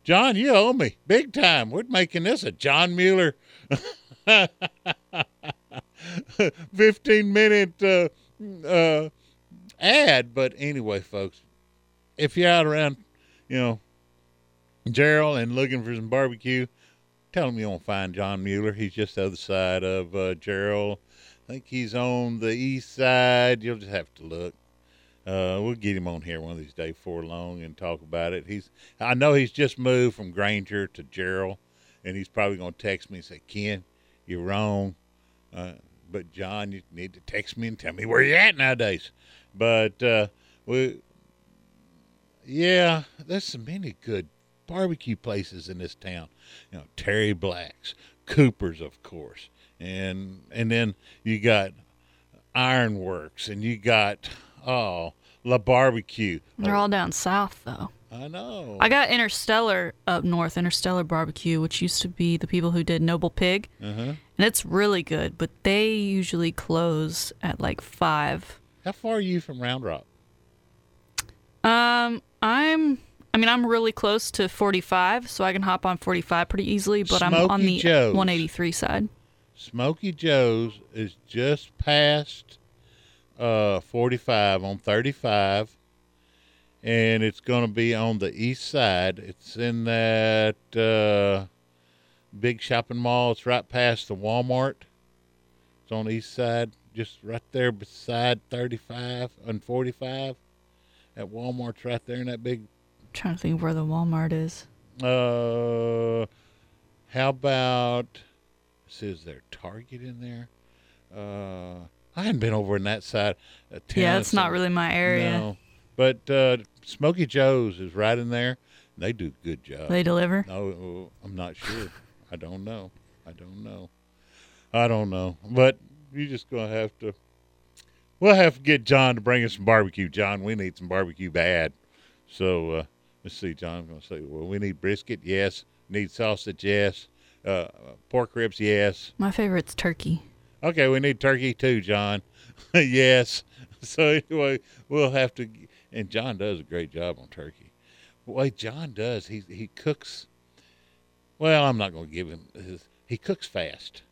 John, you owe me big time. We're making this a John Mueller 15 minute uh, uh, ad. But anyway, folks, if you're out around, you know, Jarrell and looking for some barbecue, tell him you won't find John Mueller. He's just the other side of uh, Jarrell. I think he's on the east side. You'll just have to look. Uh, we'll get him on here one of these days before long and talk about it. He's, I know he's just moved from Granger to Jarrell, and he's probably going to text me and say, "Ken, you're wrong." Uh, but John, you need to text me and tell me where you're at nowadays. But uh, we, yeah, there's so many good barbecue places in this town. You know, Terry Black's, Cooper's, of course, and and then you got Ironworks, and you got oh La Barbecue. They're all down south though. I know. I got Interstellar up north, Interstellar Barbecue, which used to be the people who did Noble Pig. Uh-huh. And it's really good, but they usually close at like 5. How far are you from Round Rock? Um, I'm I mean, I'm really close to 45, so I can hop on 45 pretty easily, but I'm on the Joe's. 183 side. Smoky Joe's is just past uh, 45 on 35, and it's going to be on the east side. It's in that uh, big shopping mall. It's right past the Walmart. It's on the east side, just right there beside 35 and 45. At Walmart's right there in that big trying to think where the Walmart is. uh, how about is there Target in there? Uh, I hadn't been over in that side. Yeah, it's not really my area. No, but uh, Smoky Joe's is right in there. They do a good job. They deliver? No, I'm not sure. I don't know. I don't know. I don't know. But you just gonna have to. We'll have to get John to bring us some barbecue. John, we need some barbecue bad. So uh, let's see. John's gonna say, well, we need brisket. Yes. Need sausage. Yes. Uh, pork ribs. Yes. My favorite's turkey. Okay, we need turkey too, John. yes. So anyway, we'll have to. And John does a great job on turkey. The way John does, he he cooks. Well, I'm not going to give him his. He cooks fast,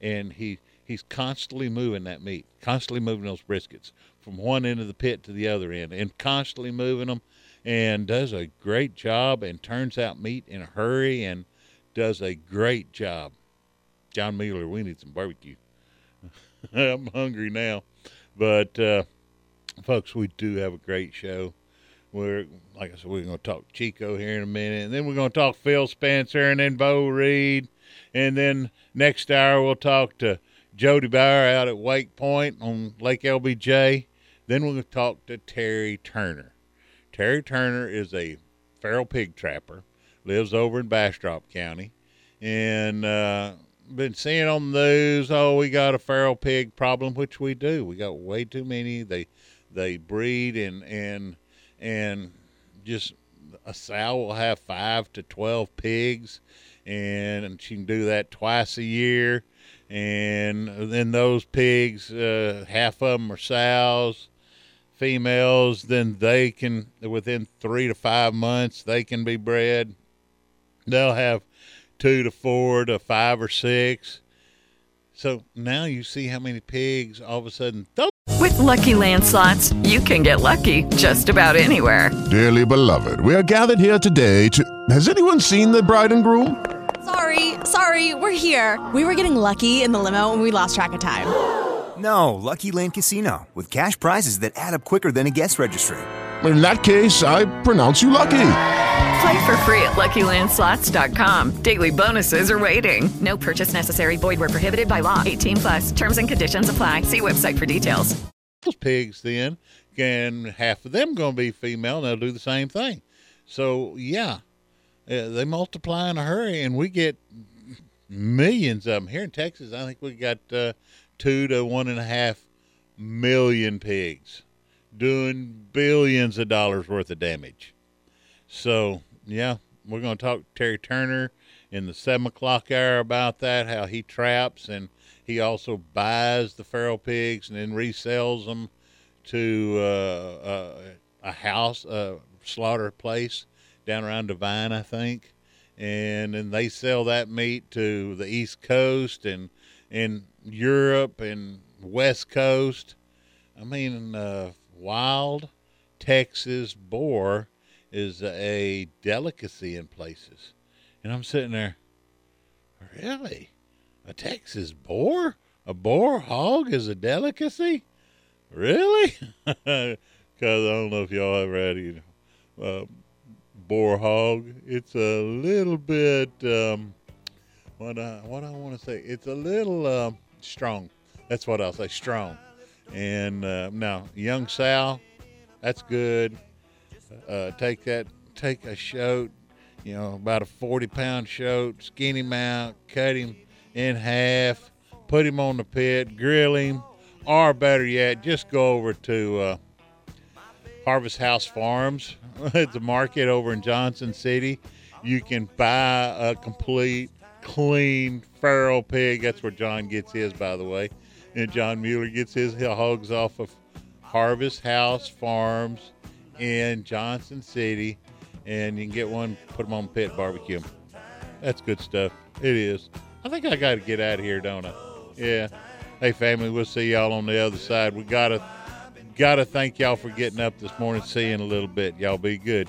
and he he's constantly moving that meat, constantly moving those briskets from one end of the pit to the other end, and constantly moving them, and does a great job and turns out meat in a hurry and does a great job. John Mueller, we need some barbecue. I'm hungry now, but uh, folks, we do have a great show. We're like I said, we're going to talk Chico here in a minute, and then we're going to talk Phil Spencer, and then Bo Reed, and then next hour we'll talk to Jody Bauer out at Wake Point on Lake LBJ. Then to talk to Terry Turner. Terry Turner is a feral pig trapper, lives over in Bastrop County, and uh, been seeing on the news, oh, we got a feral pig problem, which we do. We got way too many. They they breed and and and just a sow will have five to twelve pigs, and she can do that twice a year. And then those pigs, uh, half of them are sows, females. Then they can within three to five months they can be bred. They'll have two to four to five or six. So now you see how many pigs all of a sudden. With Lucky Land slots, you can get lucky just about anywhere. Dearly beloved, we are gathered here today to. Has anyone seen the bride and groom? Sorry, sorry, we're here. We were getting lucky in the limo and we lost track of time. No, Lucky Land Casino, with cash prizes that add up quicker than a guest registry. In that case, I pronounce you lucky. Play for free at LuckyLandSlots.com. Daily bonuses are waiting. No purchase necessary. Void where prohibited by law. 18 plus. Terms and conditions apply. See website for details. Those pigs then, and half of them going to be female, and they'll do the same thing. So yeah, uh, they multiply in a hurry, and we get millions of them here in Texas. I think we got uh, two to one and a half million pigs doing billions of dollars worth of damage. So, yeah, we're going to talk to Terry Turner in the seven o'clock hour about that, how he traps and he also buys the feral pigs and then resells them to uh, uh, a house, a slaughter place down around Devine, I think. And then they sell that meat to the East Coast and in Europe and West Coast. I mean, uh, wild Texas boar is a delicacy in places. And I'm sitting there, really? A Texas boar? A boar hog is a delicacy? Really? Because I don't know if y'all ever had uh, boar hog. It's a little bit, um, what I, what I want to say, it's a little um, strong. That's what I'll say, strong. And uh, now, young sow, that's good. Uh, take that, take a shoat, you know, about a 40 pound shoat, skin him out, cut him in half, put him on the pit, grill him, or better yet, just go over to uh, Harvest House Farms. it's a market over in Johnson City. You can buy a complete, clean feral pig. That's where John gets his, by the way. And John Mueller gets his hogs off of Harvest House Farms in Johnson City. And you can get one, put them on pit, barbecue. That's good stuff. It is. I think I got to get out of here, don't I? Yeah. Hey, family, we'll see y'all on the other side. We got to got to thank y'all for getting up this morning, seeing a little bit. Y'all be good.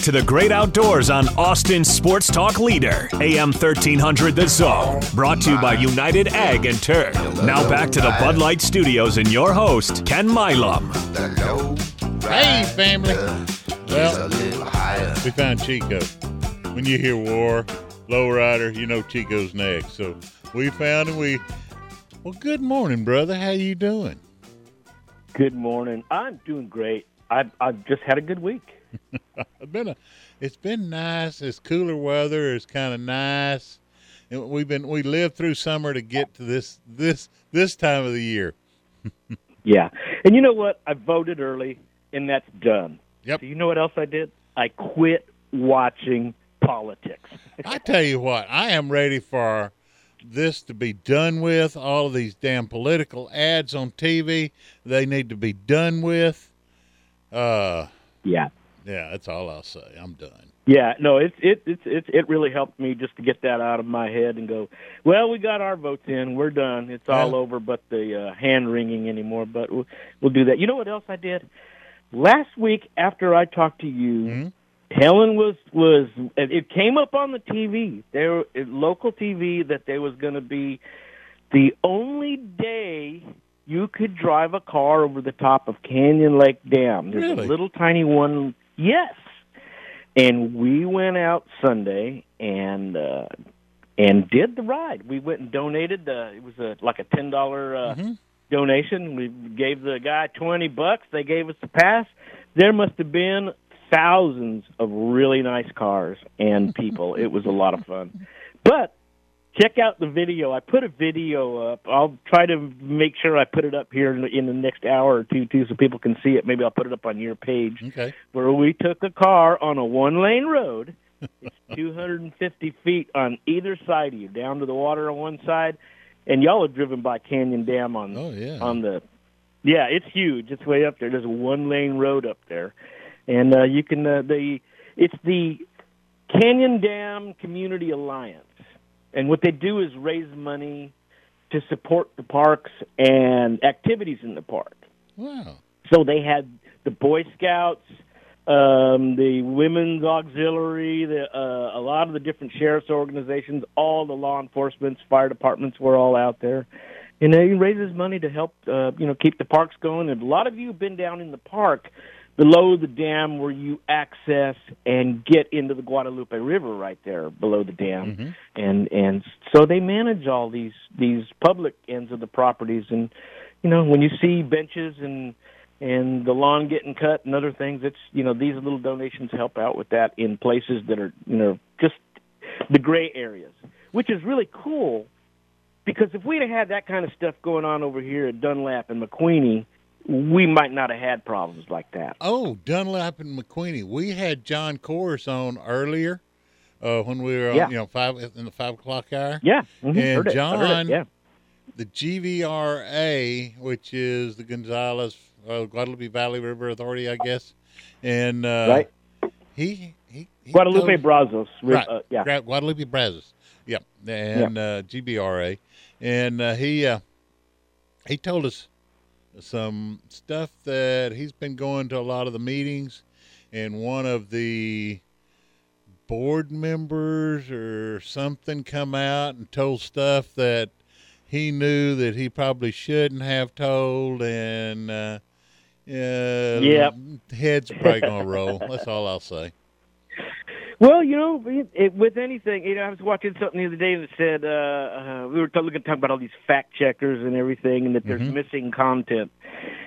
Back to the great outdoors on Austin Sports Talk Leader, AM 1300 The Zone. Brought to you by United Ag and Turf. Now back to the Bud Light Studios and your host, Ken Milam. Hey, family. Well, we found Chico. When you hear war, lowrider, you know Chico's next. So we found him. We well, good morning, brother. How you doing? Good morning. I'm doing great. I've I've just had a good week. it's been a, it's been nice. It's cooler weather. It's kind of nice. And we've been we lived through summer to get to this this this time of the year. Yeah. And you know what? I voted early, and that's done. Yep. So you know what else I did? I quit watching politics. I tell you what, I am ready for this to be done with. All of these damn political ads on TV, they need to be done with. Uh, Yeah. Yeah, that's all I'll say. I'm done. Yeah, no, it's it it's it's it really helped me just to get that out of my head and go, well, we got our votes in, we're done, it's all Yeah. over, but the uh, hand wringing anymore. But we'll, we'll do that. You know what else I did? Last week after I talked to you, Helen was was it came up on the TV, there local TV that there was going to be the only day you could drive a car over the top of Canyon Lake Dam. There's Really? a little tiny one. Yes. And we went out Sunday and uh and did the ride. We went and donated uh it was a like a $10 uh Mm-hmm. donation. We gave the guy 20 bucks. They gave us the pass. There must have been thousands of really nice cars and people. it was a lot of fun. But check out the video. I put a video up. I'll try to make sure I put it up here in the, in the next hour or two too, so people can see it. Maybe I'll put it up on your page. Okay. Where we took a car on a one lane road. It's 250 feet on either side of you, down to the water on one side, and y'all have driven by Canyon Dam on Oh yeah. on the. Yeah, it's huge. It's way up there. There's a one lane road up there, and uh, you can uh, the it's the Canyon Dam Community Alliance, and what they do is raise money to support the parks and activities in the park. Wow. So they had the Boy Scouts, um, the Women's Auxiliary, the, uh, a lot of the different sheriff's organizations, all the law enforcements, fire departments were all out there. And it raises money to help, uh, you know, keep the parks going. And a lot of you have been down in the park below the dam where you access and get into the Guadalupe River right there below the dam. Mm-hmm. And and so they manage all these these public ends of the properties. And you know, when you see benches and and the lawn getting cut and other things, it's you know these little donations help out with that in places that are you know just the gray areas, which is really cool because if we'd have had that kind of stuff going on over here at Dunlap and McQueeney, we might not have had problems like that. Oh, Dunlap and McQueeney. We had John Corus on earlier uh, when we were on, Yeah. you know, five in the five o'clock hour. Yeah, mhm, And heard it, John, yeah. the GVRA, which is the Gonzales uh, Guadalupe Valley River Authority, I guess, and uh, Right. He he, he Guadalupe Brazos, right? uh, yeah. Guadalupe Brazos, yep, and uh, GBRA, and uh, he uh, he told us some stuff that he's been going to a lot of the meetings, and one of the board members or something come out and told stuff that he knew that he probably shouldn't have told, and uh, yeah, Yep. heads probably gonna roll. That's all I'll say. Well, you know, it, it, with anything, you know, I was watching something the other day that said uh, uh, we were talking, talking about all these fact checkers and everything, and that there's missing content.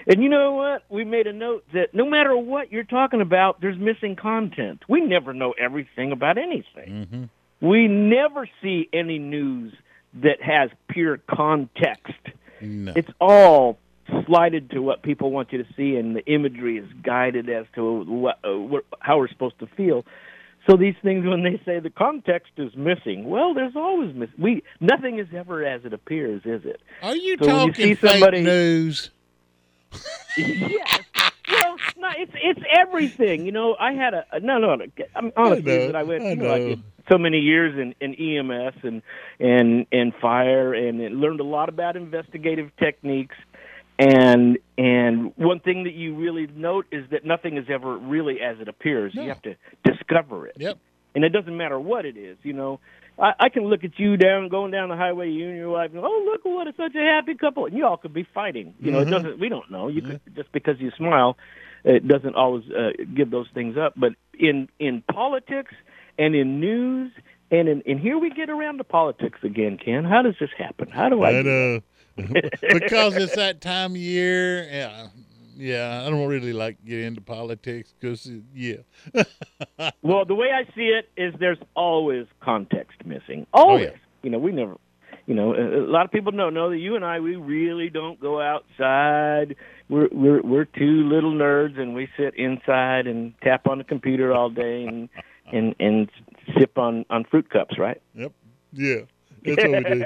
And you know what? We made a note that no matter what you're talking about, there's missing content. We never know everything about anything. Mm-hmm. We never see any news that has pure context. No. It's all slided to what people want you to see, and the imagery is guided as to what, uh, how we're supposed to feel. So these things, when they say the context is missing, well, there's always miss. We nothing is ever as it appears, is it? Are you So you talking see somebody- fake news? yes. Well, no, it's it's everything. You know, I had a no, no. no I'm honest that I went. I you know, I did so many years in, in EMS and and and fire, and learned a lot about investigative techniques. And and one thing that you really note is that nothing is ever really as it appears. You have to discover it. Yep. And it doesn't matter what it is. You know, I, I can look at you down going down the highway, you and your wife, and oh look what a such a happy couple, and you all could be fighting. You know, Mhm. it doesn't. We don't know. You could just because you smile, it doesn't always uh, give those things up. But in in politics and in news. And in, and here we get around to politics again, Ken. How does this happen? How do I? I know. because it's that time of year. Yeah, yeah. I don't really like get into politics because, yeah. Well, the way I see it is there's always context missing. Oh, Always. yeah. You know, we never. You know, a a lot of people don't know that you and I we really don't go outside. We're we're we're two little nerds and we sit inside and tap on the computer all day and and and sip on on fruit cups, right? Yep. Yeah. That's what we do.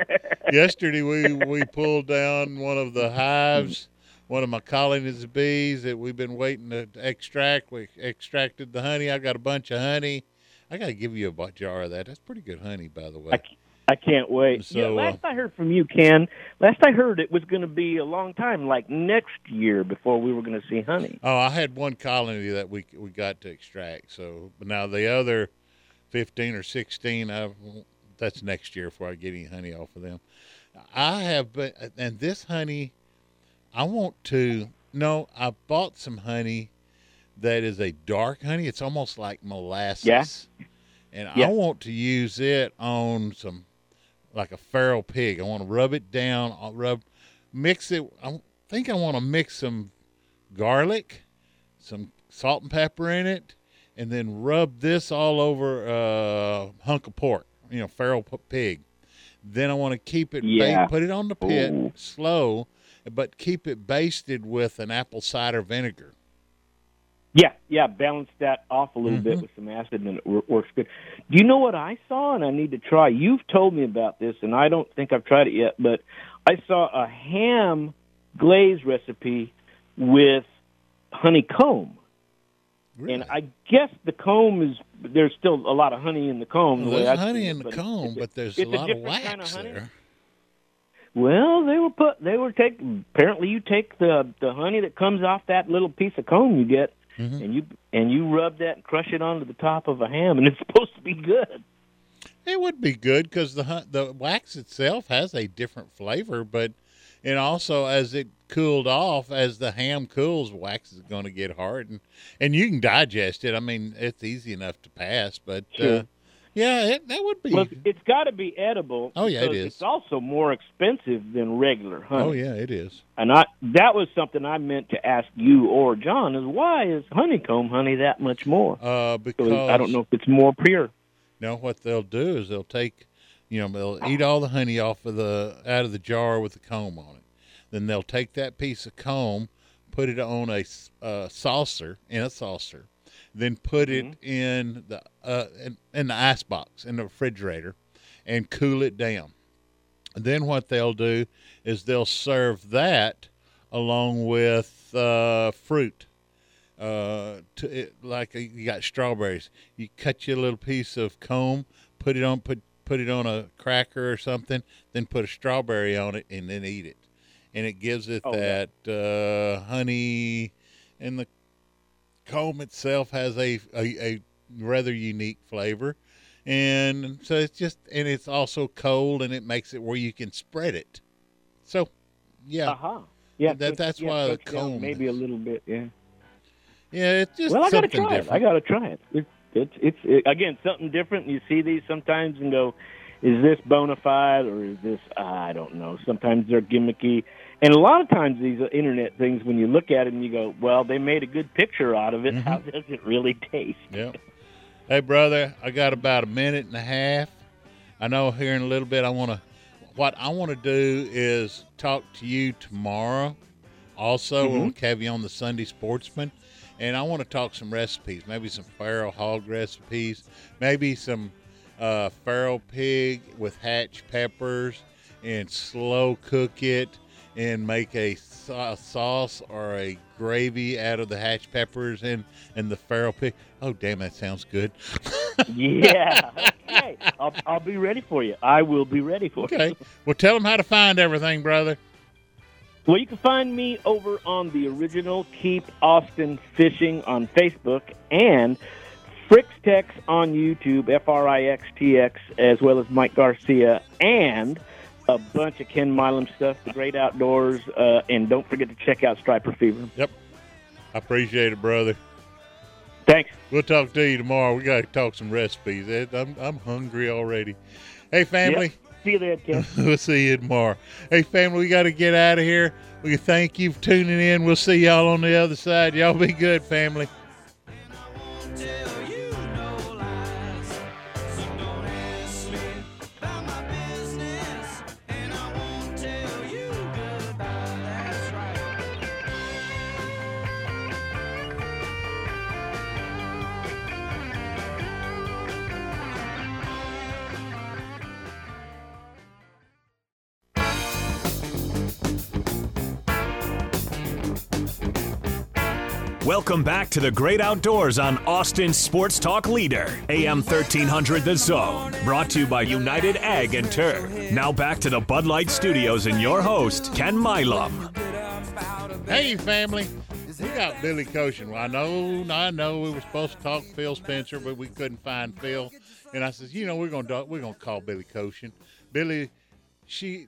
Yesterday we we pulled down one of the hives, one of my colonies of bees that we've been waiting to extract. We extracted the honey. I got a bunch of honey. I got to give you a jar of that. That's pretty good honey, by the way. I can't wait. So, yeah, uh, last I heard from you, Ken, last I heard it was going to be a long time, like next year, before we were going to see honey. Oh, I had one colony that we we got to extract. So, but now the other fifteen or sixteen, I that's next year before I get any honey off of them. I have, been, and this honey, I want to. No, I bought some honey that is a dark honey. It's almost like molasses. Yeah. And Yeah. I want to use it on some, like a feral pig. I want to rub it down. I'll rub, mix it. I think I want to mix some garlic, some salt and pepper in it, and then rub this all over a hunk of pork. You know, feral pig. Then I want to keep it, ba- put it on the pit, Ooh. slow, but keep it basted with an apple cider vinegar. Yeah, yeah, balance that off a little bit mm-hmm. with some acid, and it works good. Do you know what I saw, and I need to try? You've told me about this, and I don't think I've tried it yet, but I saw a ham glaze recipe with honeycomb. And I guess the comb is there's still a lot of honey in the comb. Well, there's honey it, in the comb, but there's a lot of different kind wax honey. there. Well, they were put. They were take. Apparently, you take the the honey that comes off that little piece of comb you get, Mm-hmm. and you and you rub that and crush it onto the top of a ham, and it's supposed to be good. It would be good because the the wax itself has a different flavor, but and also as it cooled off, as the ham cools, wax is going to get hard, and and you can digest it. I mean, it's easy enough to pass, but uh, yeah, it, that would be. Well, it's got to be edible. Oh, yeah, it is. It's also more expensive than regular honey. oh yeah, it is. And I that was something I meant to ask you or John is why is honeycomb honey that much more? Uh, because So I don't know if it's more pure. No, what they'll do is they'll take, you know, they'll eat all the honey off of the out of the jar with the comb on it. Then they'll take that piece of comb, put it on a uh, saucer in a saucer, then put it in the uh, in, in the ice box in the refrigerator, and cool it down. Then what they'll do is they'll serve that along with uh, fruit uh, to it, like uh, you got strawberries. You cut you a little piece of comb, put it on put put it on a cracker or something, then put a strawberry on it, and then eat it, and it gives it Oh, yeah. that uh, honey, and the comb itself has a, a a rather unique flavor, and so it's just and it's also cold, and it makes it where you can spread it. So, yeah. Uh-huh. Yeah, That- that's yeah, why the comb maybe a little bit. Yeah. Yeah, it's just well, I gotta try different. it. I gotta try it. It's it's it's it, again something different. You see these sometimes and go, is this bona fide or is this I don't know. Sometimes they're gimmicky, and a lot of times these internet things, when you look at them, you go, well, they made a good picture out of it. Mm-hmm. How does it really taste? Yeah. Hey, brother, I got about a minute and a half. I know here in a little bit I want to. What I want to do is talk to you tomorrow. Also, Mhm. we'll have you on the Sunday Sportsman, and I want to talk some recipes. Maybe some feral hog recipes. Maybe some uh, feral pig with hatch peppers, and slow cook it and make a sa- sauce or a gravy out of the hatch peppers and and the feral pig. Oh, damn, that sounds good. yeah. Okay. I'll I'll be ready for you. I will be ready for Okay. you. Well, tell them how to find everything, brother. Well, you can find me over on the original Keep Austin Fishing on Facebook and Frixtex on YouTube, F R I X T X, as well as Mike Garcia, and a bunch of Ken Milam stuff, The Great Outdoors, uh, and don't forget to check out Striper Fever. Yep. I appreciate it, brother. Thanks. We'll talk to you tomorrow. We got to talk some recipes. I'm, I'm hungry already. Hey, family. Yep. See you then, Ken. we'll see you tomorrow. Hey, family, we got to get out of here. We thank you for tuning in. We'll see y'all on the other side. Y'all be good, family. Welcome back to the great outdoors on Austin Sports Talk Leader, AM 1300 The Zone. Brought to you by United Ag and Turf. Now back to the Bud Light Studios and your host, Ken Milam. Hey, family. We got Billy Koshin. Well, I know, I know, we were supposed to talk Phil Spencer, but we couldn't find Phil. And I said, you know, we're gonna we're gonna call Billy Koshin. Billy, she,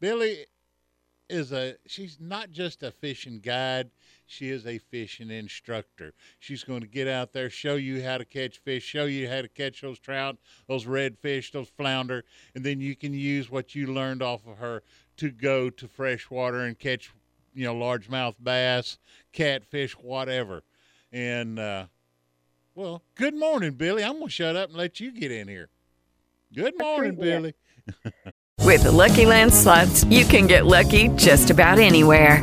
Billy is a she's not just a fishing guide she is a fishing instructor. She's going to get out there show you how to catch fish show you how to catch those trout those redfish those flounder and then you can use what you learned off of her to go to freshwater and catch you know largemouth bass catfish whatever. And uh well good morning billy. I'm going to shut up and let you get in here. Good morning billy. With the Lucky Land slots, you can get lucky just about anywhere.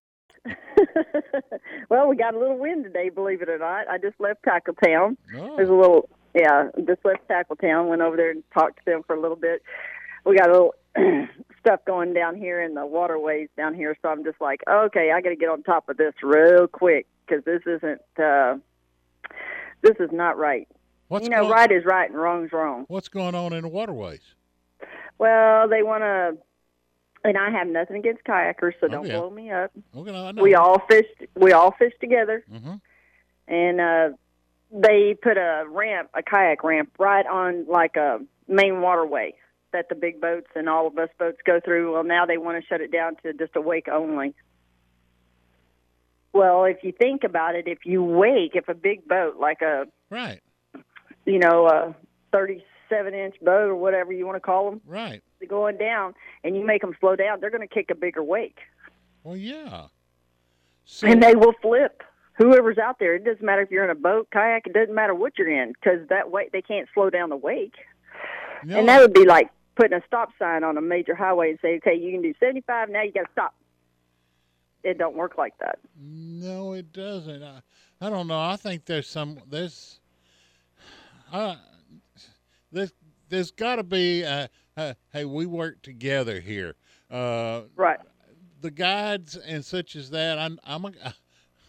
Well, we got a little wind today, believe it or not. I just left Tackle Town. Oh. There's a little, yeah, just left Tackle Town, went over there and talked to them for a little bit. We got a little stuff going down here in the waterways down here, so I'm just like, okay, I got to get on top of this real quick because this isn't, uh, this is not right. What's you know, going- right is right and wrong's wrong. what's going on in the waterways Well, they want to, and I have nothing against kayakers, so don't yeah. blow me up. okay. We all fished. We all fished together, Mhm. and uh, they put a ramp, a kayak ramp, right on like a main waterway that the big boats and all of us boats go through. Well, now they want to shut it down to just a wake only. Well, if you think about it, if you wake, if a big boat like a right, you know, a thirty-seven inch boat or whatever you want to call them, right, going down, and you make them slow down, they're going to kick a bigger wake. well yeah and they will flip. Whoever's out there, it doesn't matter if you're in a boat, kayak, it doesn't matter what you're in, because that way they can't slow down the wake. And that would be like putting a stop sign on a major highway and say, okay, you can do 75, now you got to stop. It don't work like that. No, it doesn't. I, I don't know. I think there's some there's uh, there's there's got to be uh, hey, we work together here. Uh, right. The guides and such as that. I'm I'm a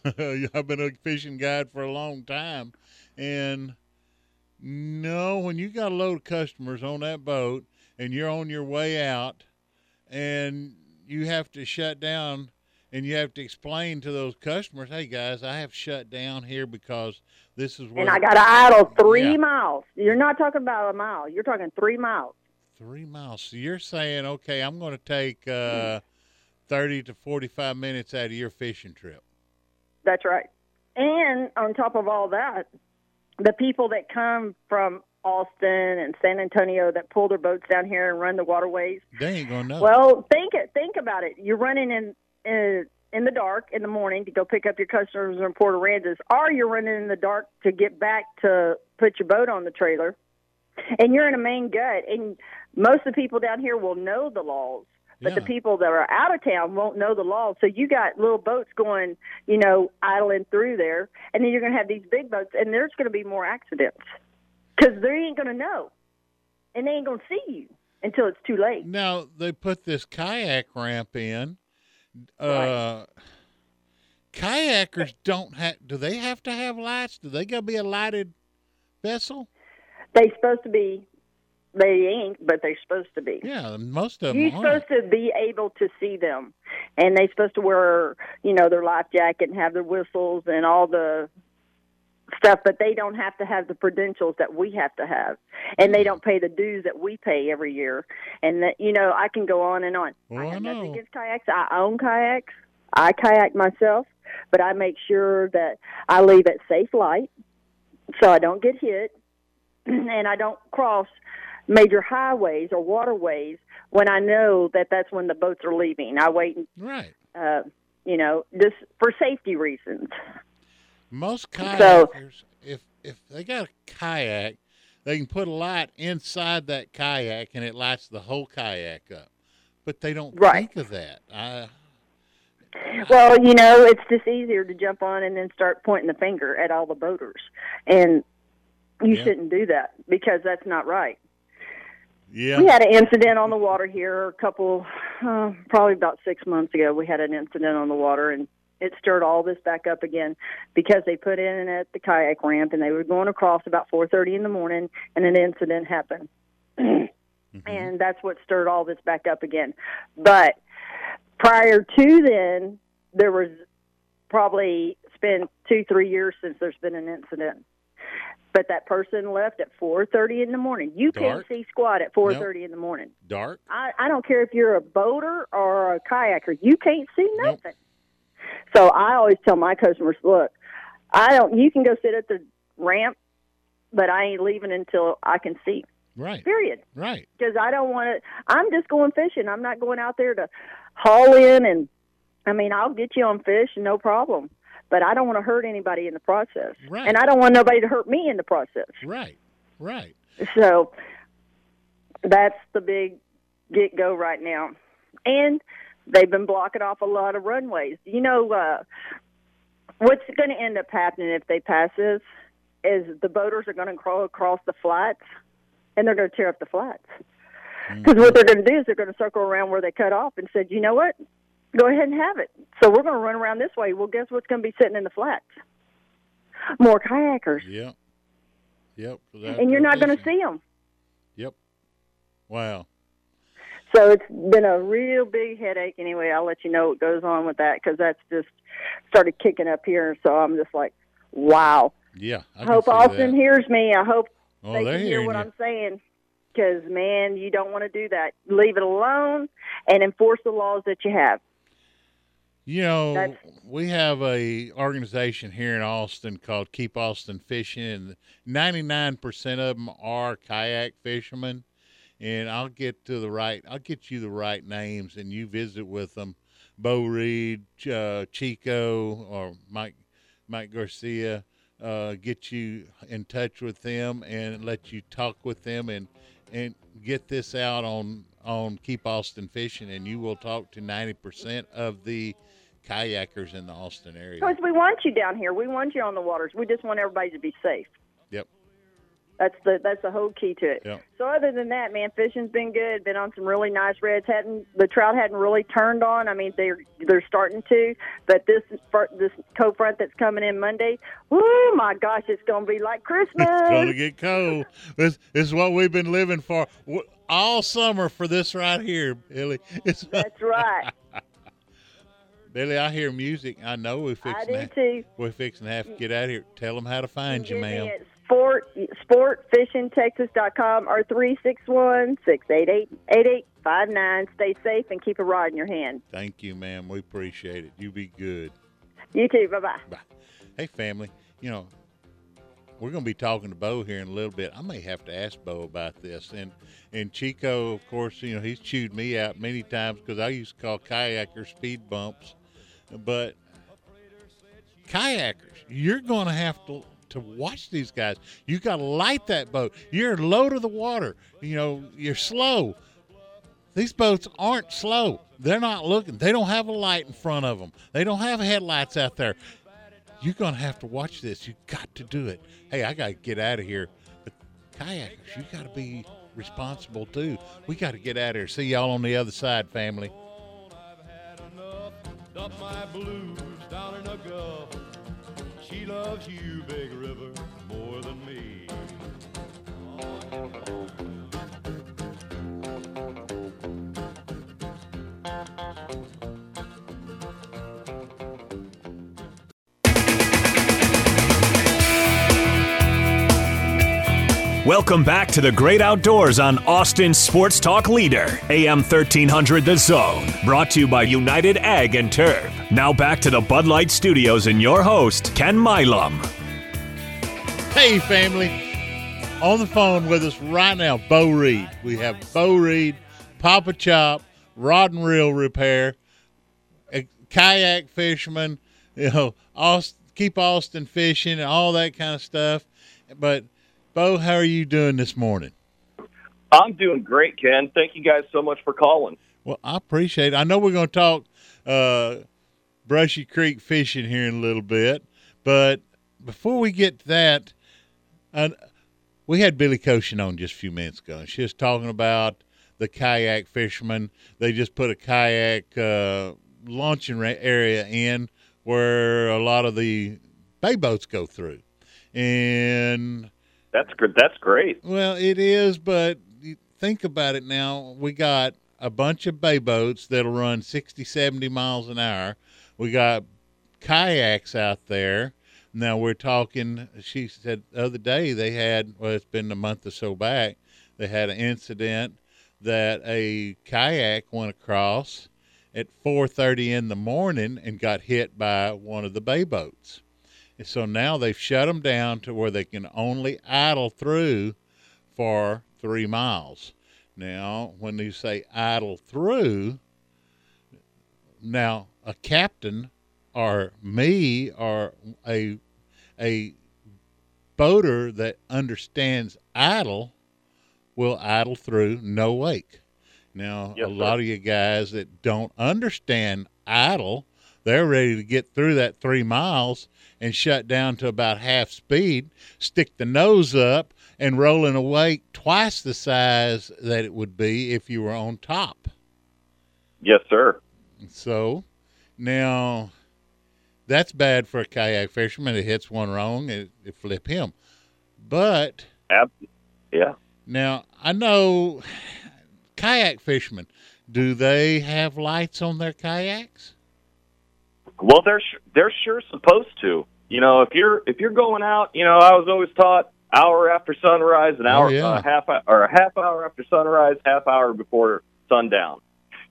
I've been a fishing guide for a long time, and no, when you got a load of customers on that boat and you're on your way out, and you have to shut down and you have to explain to those customers, "Hey guys, I have shut down here because this is where And I got to idle three Yeah. miles. You're not talking about a mile. You're talking three miles. Three miles." So you're saying, "Okay, I'm going to take uh, thirty to forty-five minutes out of your fishing trip." That's right. And on top of all that, the people that come from Austin and San Antonio that pull their boats down here and run the waterways. They ain't going to know. Well, think it. Think about it. You're running in in, in the dark in the morning to go pick up your customers in Port Aransas, or you're running in the dark to get back to put your boat on the trailer, and you're in a main gut. And most of the people down here will know the laws. But the people that are out of town won't know the laws. So you got little boats going, you know, idling through there, and then you're going to have these big boats, and there's going to be more accidents because they ain't going to know, and they ain't going to see you until it's too late. Now they put this kayak ramp in. Uh, Kayakers don't have. Do they have to have lights? Do they got to be a lighted vessel? They supposed to be. They ain't, but they're supposed to be. Yeah, most of them You're are. supposed to be able to see them, and they're supposed to wear, you know, their life jacket and have their whistles and all the stuff. But they don't have to have the credentials that we have to have, and they don't pay the dues that we pay every year. And that, you know, I can go on and on. Well, I have I nothing against kayaks. I own kayaks. I kayak myself, but I make sure that I leave at safe light so I don't get hit, and I don't cross major highways or waterways when I know that that's when the boats are leaving. I wait, Right. uh, you know, just for safety reasons. Most So- kayakers, if if they got a kayak, they can put a light inside that kayak and it lights the whole kayak up. But they don't Right. think of that. I, Well, you know, it's just easier to jump on and then start pointing the finger at all the boaters, and you Yeah. shouldn't do that because that's not right. Yeah. We had an incident on the water here a couple, uh, probably about six months ago. We had an incident on the water, and it stirred all this back up again because they put in at the kayak ramp, and they were going across about 4:30 in the morning, and an incident happened, and that's what stirred all this back up again. But prior to then, there was probably it's been two, three years since there's been an incident. But that person left at 4:30 in the morning. You can't see squat at 4:30 in the morning. Dark. I, I don't care if you're a boater or a kayaker. You can't see nothing. So I always tell my customers, look, I don't. You can go sit at the ramp, but I ain't leaving until I can see. Right. Period. Right. Because I don't want to. I'm just going fishing. I'm not going out there to haul in and. I mean, I'll get you on fish, no problem. But I don't want to hurt anybody in the process, Right. and I don't want nobody to hurt me in the process. Right. Right. So that's the big get go right now. And they've been blocking off a lot of runways. You know, uh, what's going to end up happening if they pass this is the boaters are going to crawl across the flats and they're going to tear up the flats. Because what they're going to do is they're going to circle around where they cut off and said, you know what? Go ahead and have it. So we're going to run around this way. Well, guess what's going to be sitting in the flats? More kayakers. Yep. Yep. That- and you're not going to see them. Yep. Wow. So it's been a real big headache. Anyway, I'll let you know what goes on with that because that's just started kicking up here. So I'm just like, wow. Yeah. I I hope Austin that. hears me. I hope Oh, they can hear what you. I'm saying. Because man, you don't want to do that. Leave it alone and enforce the laws that you have. You know, That's- we have a organization here in Austin called Keep Austin Fishing, and ninety nine percent of them are kayak fishermen. And I'll get to the right, I'll get you the right names, and you visit with them. Bo Reed, uh, Chico, or Mike Mike Garcia. Uh, get you in touch with them and let you talk with them and and get this out on on Keep Austin Fishing, and you will talk to ninety percent of the kayakers in the Austin area. Because we want you down here. We want you on the waters. We just want everybody to be safe. Yep. That's the that's the whole key to it. Yep. So other than that, man, fishing's been good. Been on some really nice reds. Hadn't the trout hadn't really turned on. I mean, they're they're starting to, but this this cold front that's coming in Monday. Oh my gosh, it's gonna be like Christmas. It's gonna get cold. This, this is what we've been living for all summer for this right here, Billy. It's, That's right. Billy, I hear music. I know we're fixing do to, too. We're fixing to have to get out of here. Tell them how to find you, ma'am. at sport sportfishingtexas.com or three six one six eight eight eight eight five nine. Stay safe and keep a rod in your hand. Thank you, ma'am. We appreciate it. You be good. You too. Bye bye. Hey, family, you know, we're going to be talking to Bo here in a little bit. I may have to ask Bo about this. And and Chico, of course, you know, he's chewed me out many times because I used to call kayakers speed bumps. But kayakers, you're going to have to to watch these guys. You got to light that boat. You're low to the water. You know, you're slow. these boats aren't slow. They're not looking. They don't have a light in front of them. They don't have headlights out there. You're gonna have to watch this. You got to do it. Hey, I gotta get out of here. But kayakers, you gotta be responsible too. We gotta get out of here. See y'all on the other side, family. Dump my blues down in a gulf. She loves you, Big River, more than me. Welcome back to the great outdoors on Austin Sports Talk Leader, AM 1300 The Zone. Brought to you by United Ag and Turf. Now back to the Bud Light Studios and your host, Ken Milam. Hey, family. On the phone with us right now, Bo Reed. We have Bo Reed, Papa Chop, Rod and Reel Repair, kayak fisherman, you know, Aust- keep Austin fishing and all that kind of stuff. But, Bo, how are you doing this morning? I'm doing great, Ken. Thank you guys so much for calling. Well, I appreciate it. I know we're going to talk uh, Brushy Creek fishing here in a little bit, but before we get to that, uh, we had Billy Koshin on just a few minutes ago, and she was talking about the kayak fishermen. They just put a kayak uh, launching area in where a lot of the bay boats go through, and That's good. That's great. well, it is, but think about it now. We got a bunch of bay boats that'll run 60, 70 miles an hour. We got kayaks out there. Now we're talking, she said the other day they had, well, it's been a month or so back, they had an incident that a kayak went across at 4.30 in the morning and got hit by one of the bay boats. So now they've shut them down to where they can only idle through for three miles. Now, when you say idle through, now a captain or me or a a boater that understands idle will idle through no wake. Now, Yes, a sir. lot of you guys that don't understand idle, they're ready to get through that three miles and shut down to about half speed, stick the nose up, and roll in a wake twice the size that it would be if you were on top. Yes, sir. So now that's bad for a kayak fisherman. It hits one wrong, it, it flip him. But yeah. Now I know kayak fishermen. Do they have lights on their kayaks? Well, they're sh- they're sure supposed to. You know, if you're if you're going out, you know, I was always taught hour after sunrise, an Oh, hour, yeah. uh, half or a half hour after sunrise, half hour before sundown.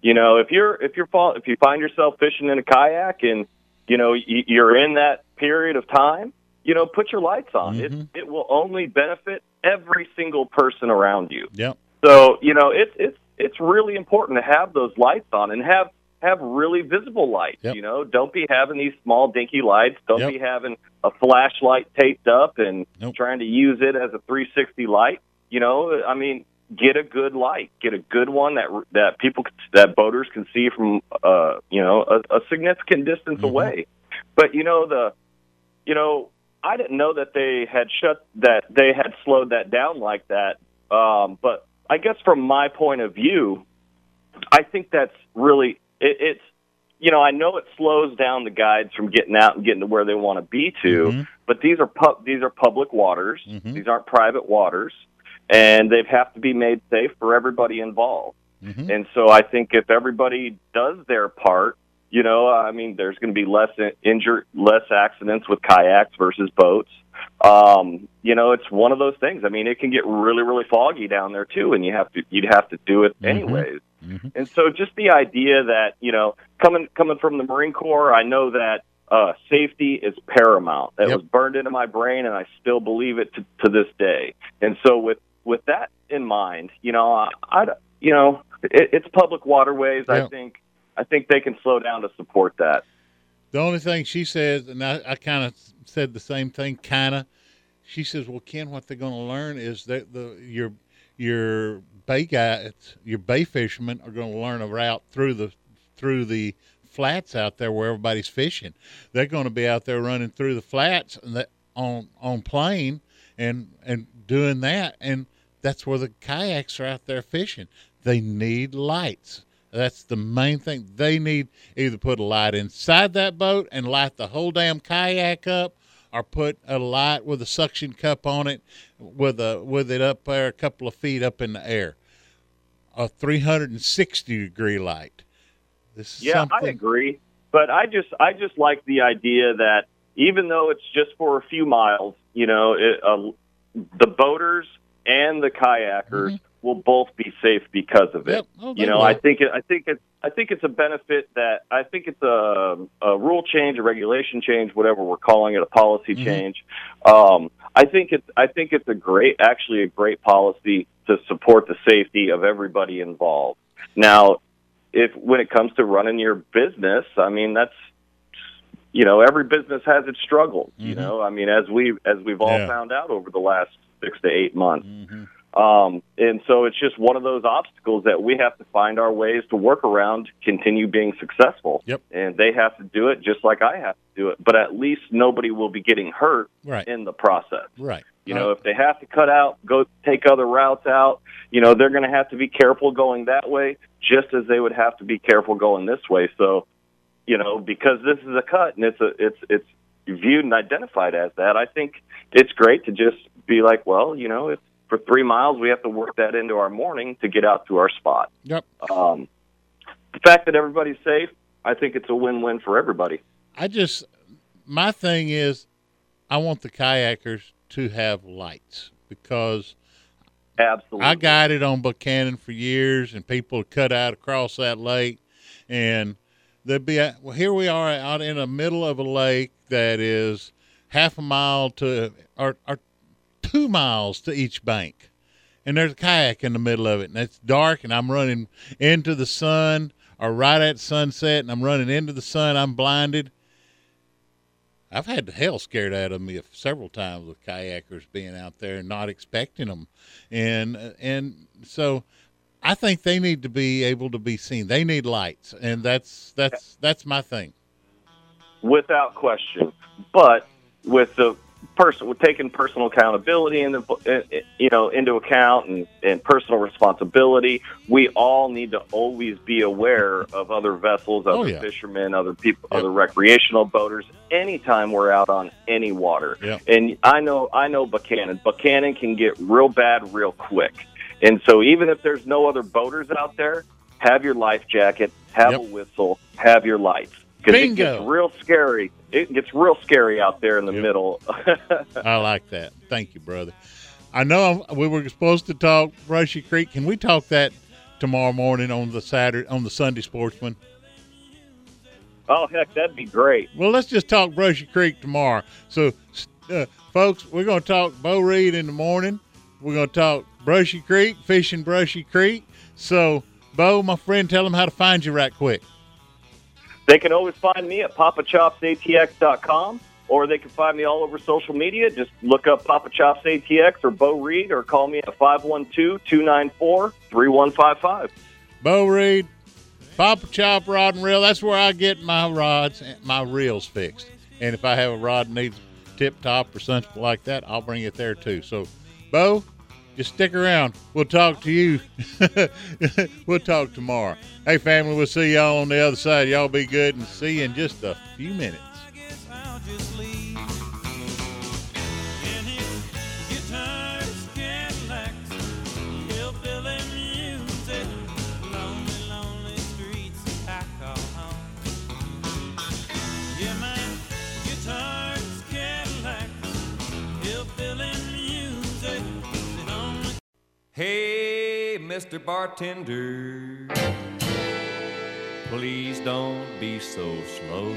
You know, if you're if you're fall, if you find yourself fishing in a kayak and you know you're in that period of time, you know, put your lights on. Mm-hmm. It it will only benefit every single person around you. Yeah. So you know, it's it's it's really important to have those lights on and have have really visible lights. You know, don't be having these small dinky lights. Don't be having a flashlight taped up and trying to use it as a 360 light. You know, I mean, get a good light. Get a good one that that people that boaters can see from uh you know a, a significant distance away. But you know the you know I didn't know that they had shut that they had slowed that down like that. Um, but I guess from my point of view, I think that's really it, it's you know I know it slows down the guides from getting out and getting to where they want to be to, mm-hmm. but these are pub these are public waters. Mm-hmm. These aren't private waters, and they have to be made safe for everybody involved. Mm-hmm. And so I think if everybody does their part, you know, I mean, there's going to be less in- injured, less accidents with kayaks versus boats. Um, you know, it's one of those things. I mean, it can get really, really foggy down there too, and you have to you'd have to do it anyways. And so, just the idea that you know, coming coming from the Marine Corps, I know that uh, safety is paramount. That was burned into my brain, and I still believe it to, to this day. And so, with with that in mind, you know, I, I you know, it, it's public waterways. I think I think they can slow down to support that. The only thing she says, and I, I kind of said the same thing, kind of. She says, "Well, Ken, what they're going to learn is that the your your bay guys, your bay fishermen are going to learn a route through the through the flats out there where everybody's fishing. They're going to be out there running through the flats that on on plane and and doing that and that's where the kayaks are out there fishing. They need lights. That's the main thing. They need either put a light inside that boat and light the whole damn kayak up, or put a light with a suction cup on it, with a with it up there a couple of feet up in the air. A 360 degree light. This is Yeah, something. I agree. But I just I just like the idea that even though it's just for a few miles, you know, it, uh, the boaters and the kayakers will both be safe because of it. Oh, they you know. I think it, I think it's I think it's a benefit that I think it's a, a rule change, a regulation change, whatever we're calling it, a policy Mm-hmm. change. Um, I think it's I think it's a great, actually a great policy to support the safety of everybody involved. Now, if when it comes to running your business, I mean that's you know every business has its struggles. You know, I mean as we as we've all Mm-hmm. Yeah. found out over the last six to eight months. Um, and so it's just one of those obstacles that we have to find our ways to work around, to continue being successful. Yep. And they have to do it just like I have to do it. But at least nobody will be getting hurt Right. in the process. Right. You know, if they have to cut out, go take other routes out, you know, they're going to have to be careful going that way, just as they would have to be careful going this way. So, you know, because this is a cut and it's a it's it's viewed and identified as that, I think it's great to just be like, well, you know, if for three miles we have to work that into our morning to get out to our spot. Yep. Um, the fact that everybody's safe, I think it's a win-win for everybody. I just my thing is I want the kayakers to have lights because Absolutely. I guided on Buchanan for years and people cut out across that lake and there'd be a, well here we are out in the middle of a lake that is half a mile to or, or two miles to each bank. And there's a kayak in the middle of it and it's dark and i'm running into the sun or right at sunset and i'm running into the sun. I'm blinded. I've had the hell scared out of me several times with kayakers being out there and not expecting them and and so i think they need to be able to be seen. They need lights and that's that's that's my thing. Without question. But with the person, taking personal accountability and the, you know into account and, and personal responsibility, we all need to always be aware of other vessels, other Oh, yeah. fishermen, other people, other recreational boaters. Anytime we're out on any water, Yep. and I know I know Buchanan. Buchanan can get real bad real quick, and so even if there's no other boaters out there, have your life jacket, have a whistle, have your lights. Because it gets real scary. It gets real scary out there in the middle. I like that. Thank you, brother. I know we were supposed to talk Brushy Creek. Can we talk that tomorrow morning on the Saturday on the Sunday Sportsman? oh heck, that'd be great. Well, let's just talk Brushy Creek tomorrow. So, uh, folks, we're going to talk Bo Reed in the morning. We're going to talk Brushy Creek, fishing Brushy Creek. So, Bo, my friend, tell them how to find you right quick. They can always find me at papachopsatx.com, or they can find me all over social media. Just look up Papa Chops ATX or Bo Reed, or call me at 512-294-3155. Bo Reed, Papa Chop Rod and Reel. That's where I get my rods, and my reels fixed. And if I have a rod needs tip top or something like that, I'll bring it there too. So, Bo, just stick around. We'll talk to you. we'll talk tomorrow. Hey, family, we'll see y'all on the other side. Y'all be good and see you in just a few minutes. Hey, Mr. Bartender, please don't be so slow.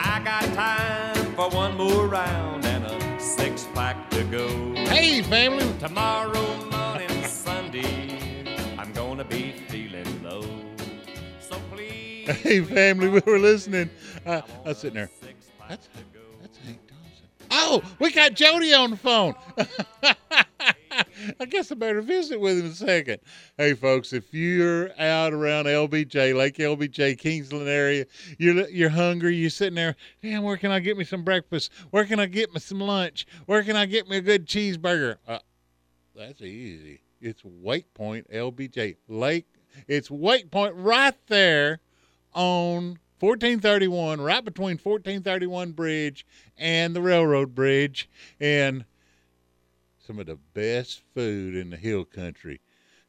I got time for one more round and a six pack to go. Hey, family. Tomorrow morning, Sunday, I'm gonna be feeling low. So please. Hey, family, we were listening. Uh, I was sitting there. That's, that's Hank Dawson. Oh, we got Jody on the phone. I guess I better visit with him in a second. Hey, folks, if you're out around LBJ, Lake LBJ, Kingsland area, you're you're hungry, you're sitting there, damn, where can I get me some breakfast? Where can I get me some lunch? Where can I get me a good cheeseburger? Uh, that's easy. It's Wake Point LBJ Lake. It's Wake Point right there on 1431, right between 1431 Bridge and the railroad bridge, and some of the best food in the hill country.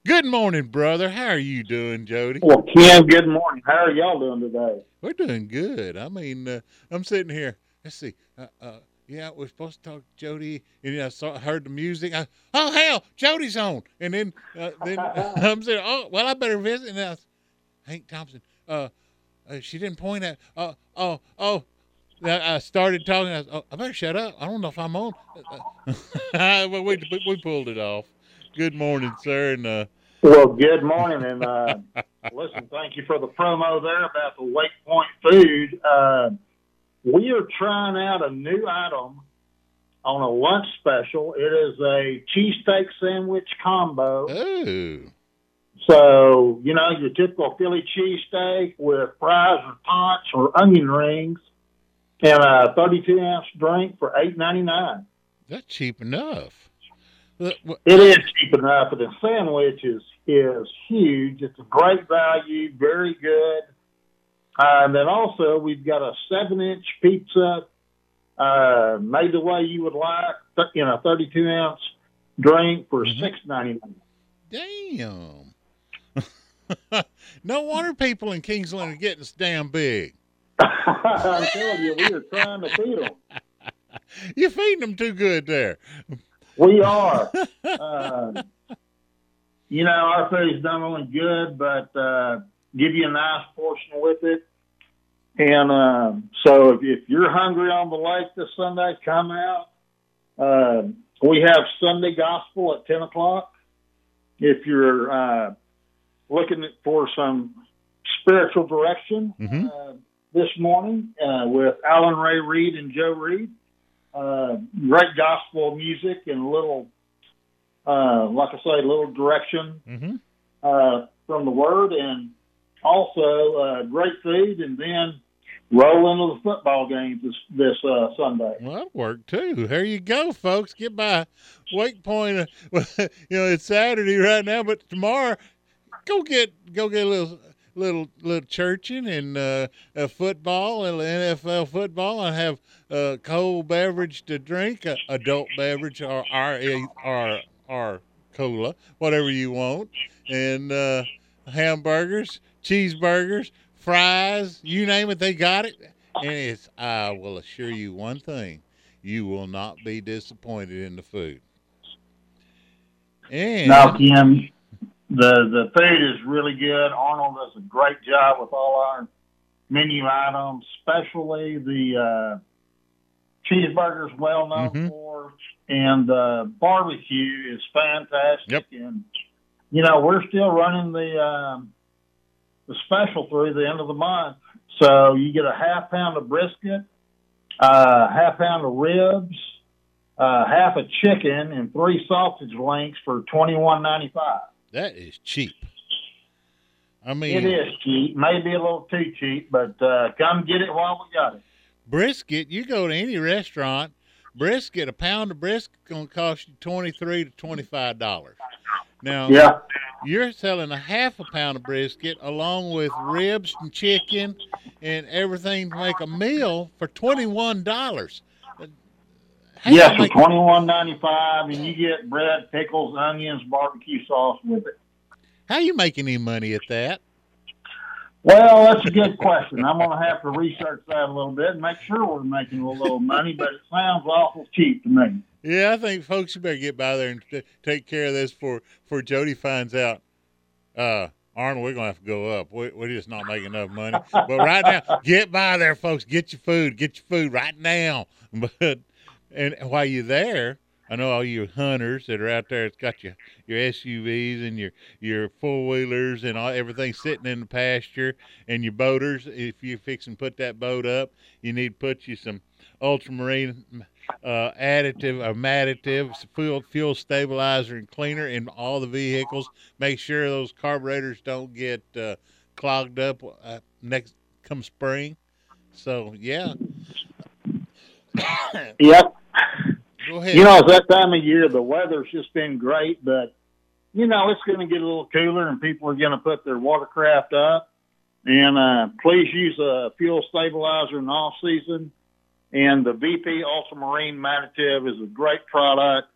Good morning, brother. How are you doing, Jody? Well, Ken, good morning. How are y'all doing today? We're doing good. I mean, uh, I'm sitting here. Let's see. Uh, uh, yeah, we're supposed to talk to Jody, and I saw, heard the music. I, oh hell, Jody's on, and then uh, then I'm saying, oh well, I better visit. And I was, Hank Thompson. Uh, uh, she didn't point at. Uh, oh oh. I started talking. I, was, oh, I better shut up. I don't know if I'm on. well, we, we pulled it off. Good morning, sir. And uh, well, good morning, and uh, listen, thank you for the promo there about the Wake Point food. Uh, we are trying out a new item on a lunch special. It is a cheesesteak sandwich combo. Ooh. So, you know, your typical Philly cheesesteak with fries or tots or onion rings and a 32 ounce drink for eight ninety nine. That's cheap enough. It is cheap enough, but the sandwich is is huge. It's a great value, very good. Uh, and then also we've got a seven inch pizza uh, made the way you would like in a 32 ounce drink for Mm-hmm. six ninety nine. Damn. no wonder people in Kingsland are getting so damn big. I'm telling you, we are trying to feed them. You're feeding them too good there. We are. uh, you know, our food's not only good, but uh, give you a nice portion with it. And um, so, if, if you're hungry on the lake this Sunday, come out. Uh, we have Sunday gospel at ten o'clock. If you're uh, looking for some spiritual direction Mm-hmm. uh, this morning uh, with Alan Ray Reed and Joe Reed, uh, great gospel music and a little, uh, like I say, a little direction Mm-hmm. uh, from the Word, and also uh, great food, and then roll into the football games this this uh, Sunday. Well, that worked too. There you go, folks. Get by Wake Point. Uh, you know, it's Saturday right now, but tomorrow, go get go get a little little little churching and uh, uh, football and NFL football, and have a cold beverage to drink, a adult beverage or our our our cola, whatever you want, and uh, hamburgers, cheeseburgers, fries, you name it, they got it. And it's I will assure you one thing: you will not be disappointed in the food. And Now, Ken, the the food is really good. Arnold does a great job with all our menu items, especially the uh, cheeseburgers, well known Mm-hmm. for, and uh, barbecue is fantastic. And you know, we're still running the um, the special through the end of the month. So you get a half pound of brisket, uh, half pound of ribs, uh, half a chicken, and three sausage links for twenty one ninety five. That is cheap. I mean, It is cheap, maybe a little too cheap, but uh, come get it while we got it. brisket. You go to any restaurant, brisket a pound of brisket gonna cost you twenty three to twenty five dollars. Now, Yeah. you're selling a half a pound of brisket along with ribs and chicken and everything to make a meal for twenty one dollars. Yes, for twenty one ninety five, and you get bread, pickles, onions, barbecue sauce with it. How you making any money at that? Well, that's a good question. I'm going to have to research that a little bit and make sure we're making a little money, but it sounds awful cheap to me. Yeah, I think folks, you better get by there and t- take care of this for for Jody finds out. Uh, Arnold, we're gonna have to go up. We, we're just not making enough money. But right now, get by there, folks. Get your food. Get your food right now. But and while you're there, I know all you hunters that are out there. It's got your your SUVs and your your four wheelers and all everything sitting in the pasture and your boaters. If you're fixing to put that boat up, you need to put you some ultramarine uh, additive or additive, fuel fuel stabilizer and cleaner in all the vehicles. Make sure those carburetors don't get uh, clogged up uh, next come spring. So yeah. Yep. Go ahead. You know, it's that time of year. The weather's just been great, but you know it's going to get a little cooler, and people are going to put their watercraft up. And uh, please use a fuel stabilizer in off season. And the VP Ultramarine Additive is a great product,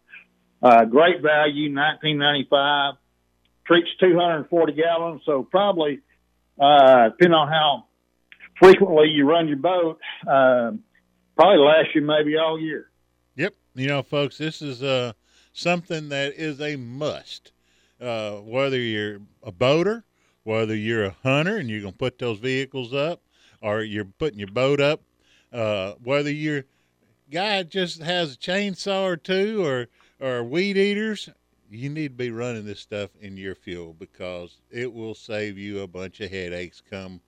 uh, great value, nineteen ninety five. Treats two hundred and forty gallons, so probably uh, depending on how frequently you run your boat, uh, probably last you maybe all year. You know, folks, this is uh, something that is a must. Uh, whether you're a boater, whether you're a hunter and you're going to put those vehicles up, or you're putting your boat up, uh, whether your guy just has a chainsaw or two or, or weed eaters, you need to be running this stuff in your fuel because it will save you a bunch of headaches come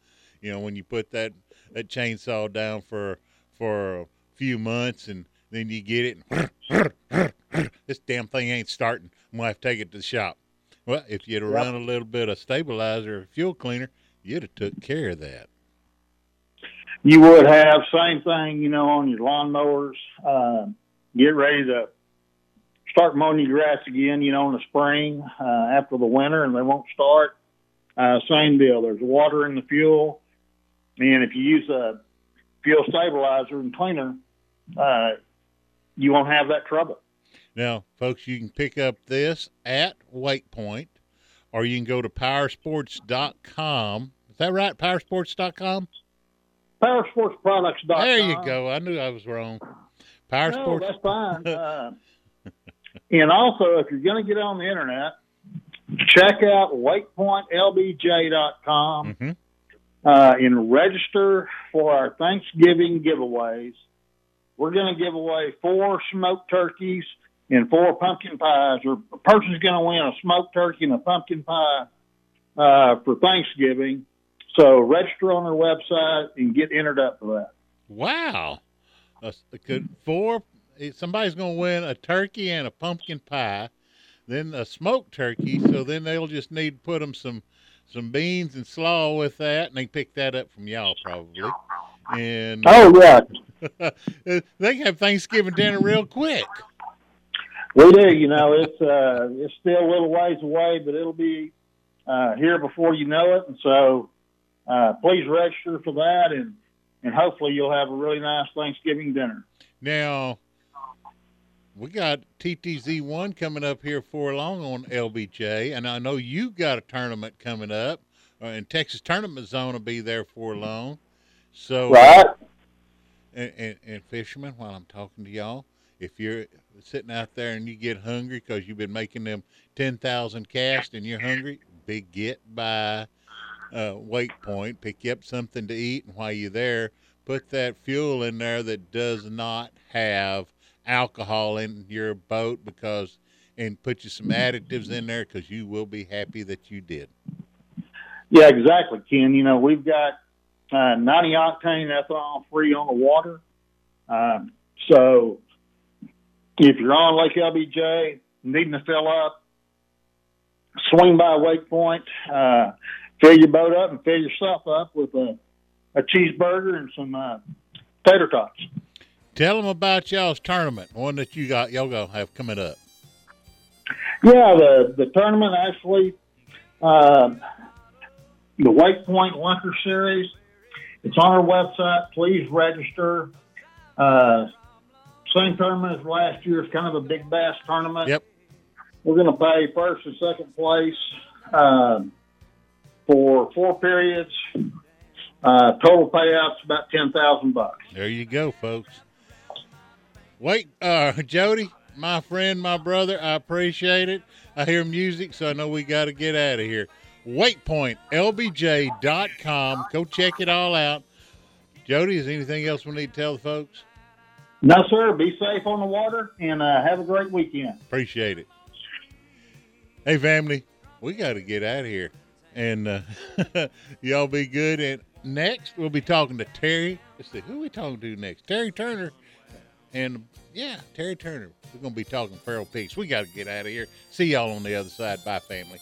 you know when you put that that chainsaw down for for a few months and then you get it and this damn thing ain't starting i'm gonna have to take it to the shop well if you'd have Yep. run a little bit of stabilizer or fuel cleaner you'd have took care of that You would have same thing, you know, on your lawnmowers. Uh, get ready to start mowing your grass again, you know, in the spring uh, after the winter, and they won't start. Uh, same deal. There's water in the fuel, and if you use a fuel stabilizer and cleaner, uh, you won't have that trouble. Now, folks, you can pick up this at Wakepoint, or you can go to powersports.com. Is that right? Powersports.com? PowerSportsProducts.com. There you go. I knew I was wrong. Powersports. no, that's fine. Uh, and also, if you're going to get on the internet, check out WakepointLBJ.com Mhm. uh, and register for our Thanksgiving giveaways. We're going to give away four smoked turkeys and four pumpkin pies. Or a person's going to win a smoked turkey and a pumpkin pie uh, for Thanksgiving. So register on our website and get entered up for that. Wow. A good four. eh, Somebody's going to win a turkey and a pumpkin pie, then a smoked turkey. So then they'll just need to put them some some beans and slaw with that, and they pick that up from y'all probably. And Oh, yeah. They have Thanksgiving dinner real quick. We do, you know, it's uh it's still a little ways away, but it'll be uh here before you know it. And so uh please register for that and and hopefully you'll have a really nice Thanksgiving dinner. Now, we got TTZ one coming up here for long on LBJ, and I know you got a tournament coming up, uh, and Texas Tournament Zone will be there for long. So, Right. And, and, and fishermen, while I'm talking to y'all, if you're sitting out there and you get hungry because you've been making them ten thousand casts and you're hungry, big get by uh, Wake Point, pick up something to eat, and while you're there, put that fuel in there that does not have alcohol in your boat because, and put you some additives in there because you will be happy that you did. Yeah, exactly, Ken. You know, we've got uh, 90 octane ethanol free on the water. Um, so if you're on Lake LBJ, needing to fill up, swing by Wake Point, uh, fill your boat up and fill yourself up with a, a cheeseburger and some uh, tater tots. Tell them about y'all's tournament, one that you got y'all gonna have coming up. Yeah, the the tournament actually, uh, the Wake Point Lunker Series. It's on our website. Please register. Uh, same tournament as last year. It's kind of a big bass tournament. Yep. We're going to pay first and second place uh, for four periods. Uh, total payouts about ten thousand bucks. There you go, folks. Wait, uh, Jody, my friend, my brother, I appreciate it. I hear music, so I know we got to get out of here. WakepointLBJ.com. Go check it all out. Jody, is there anything else we need to tell the folks? No, sir. Be safe on the water and uh, have a great weekend. Appreciate it. Hey, family, we got to get out of here. And uh, y'all be good. And next, we'll be talking to Terry. Let's see, who we talking to next? Terry Turner and yeah, Terry Turner. We're gonna be talking feral pigs. We got to get out of here. See y'all on the other side. Bye, family.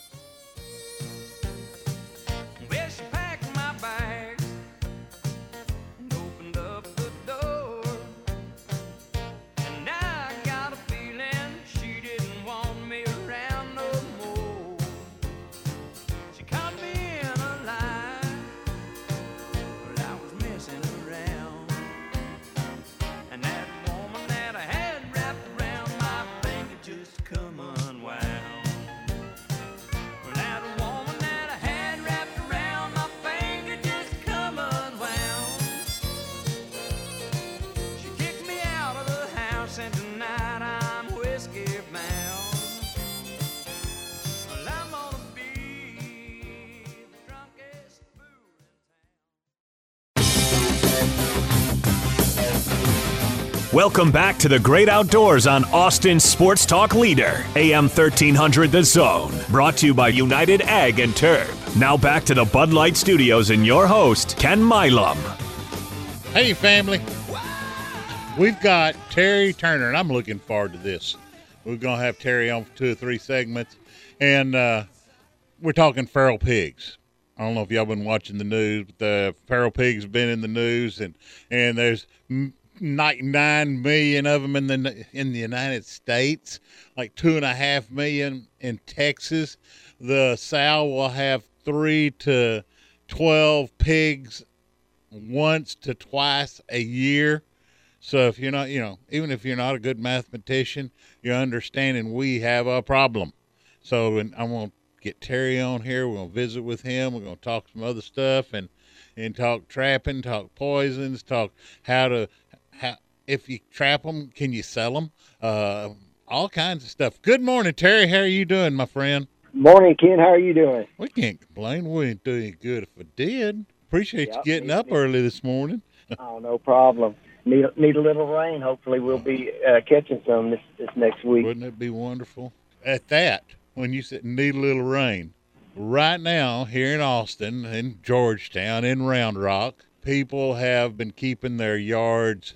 Welcome back to the great outdoors on Austin Sports Talk Leader, AM 1300 The Zone. Brought to you by United Ag and Turf. Now back to the Bud Light Studios and your host, Ken Milam. Hey, family. We've got Terry Turner, and I'm looking forward to this. We're going to have Terry on for two or three segments, and uh, we're talking feral pigs. I don't know if y'all been watching the news, but the feral pigs been in the news, and and there's like nine million of them in the in the United States, like two and a half million in Texas. The sow will have three to twelve pigs once to twice a year. So if you're not, you know, even if you're not a good mathematician, you're understanding we have a problem. So and I'm gonna get Terry on here. We're gonna visit with him. We're gonna talk some other stuff and and talk trapping, talk poisons, talk how to how if you trap them, can you sell them? Uh, all kinds of stuff. Good morning, Terry. How are you doing, my friend? Morning, Ken. How are you doing? We can't complain. We ain't doing good if we did. Appreciate you getting up early this morning. Oh, no problem. Need need a little rain. Hopefully, we'll be uh, catching some this this next week. Wouldn't it be wonderful? At that, when you said need a little rain, right now here in Austin, in Georgetown, in Round Rock, people have been keeping their yards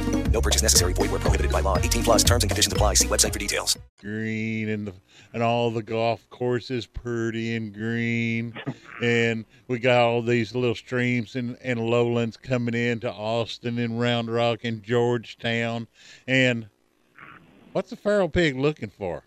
No purchase necessary. Void where prohibited by law. 18 plus terms and conditions apply. See website for details. green and the and all the golf courses pretty and green and we got all these little streams and, and lowlands coming into Austin and Round Rock and Georgetown and what's the feral pig looking for?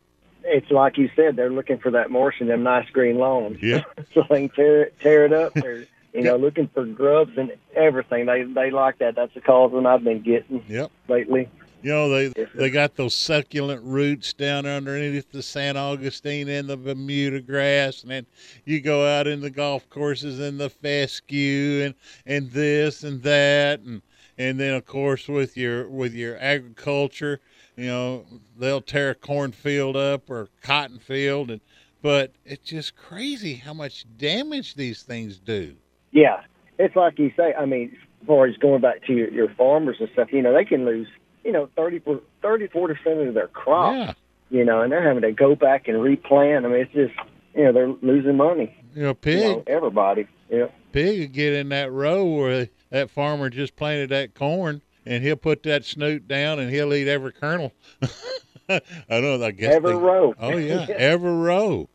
It's like you said. They're looking for that marsh in them nice green lawns. Yeah. so they can tear it, tear it up. They're you know looking for grubs and everything. They they like that. That's the that I've been getting Yep. lately. You know, they they got those succulent roots down underneath the San Augustine and the Bermuda grass, and then you go out in the golf courses and the fescue and and this and that, and and then of course with your with your agriculture, you know, they'll tear a cornfield up or cotton field, and but it's just crazy how much damage these things do. Yeah, it's like you say. I mean, as far as going back to your, your farmers and stuff, you know, they can lose, you know, 30, 30 40 percent of their crop. Yeah. You know, and they're having to go back and replant. I mean, it's just, you know, they're losing money. You know, You pig. know, everybody. Yeah. pig would get in that row where that farmer just planted that corn and he'll put that snoot down and he'll eat every kernel. I don't know. I guess Every they- row. Oh yeah, every row.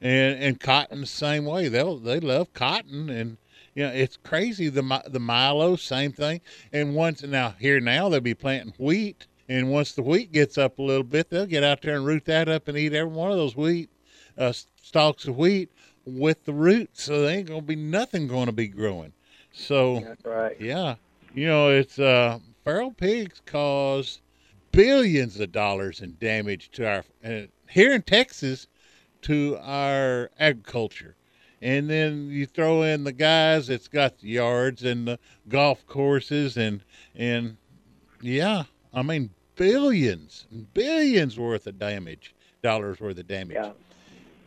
And and cotton the same way. They'll they love cotton and you know it's crazy. The the Milo same thing. And once now here now they'll be planting wheat. And once the wheat gets up a little bit, they'll get out there and root that up and eat every one of those wheat uh, stalks of wheat with the roots. So there ain't gonna be nothing going to be growing. So That's right. yeah, you know it's uh, feral pigs cause billions of dollars in damage to our uh, here in Texas to our agriculture. And then you throw in the guys that's got the yards and the golf courses and and yeah, I mean billions, billions worth of damage dollars worth of damage. Yeah.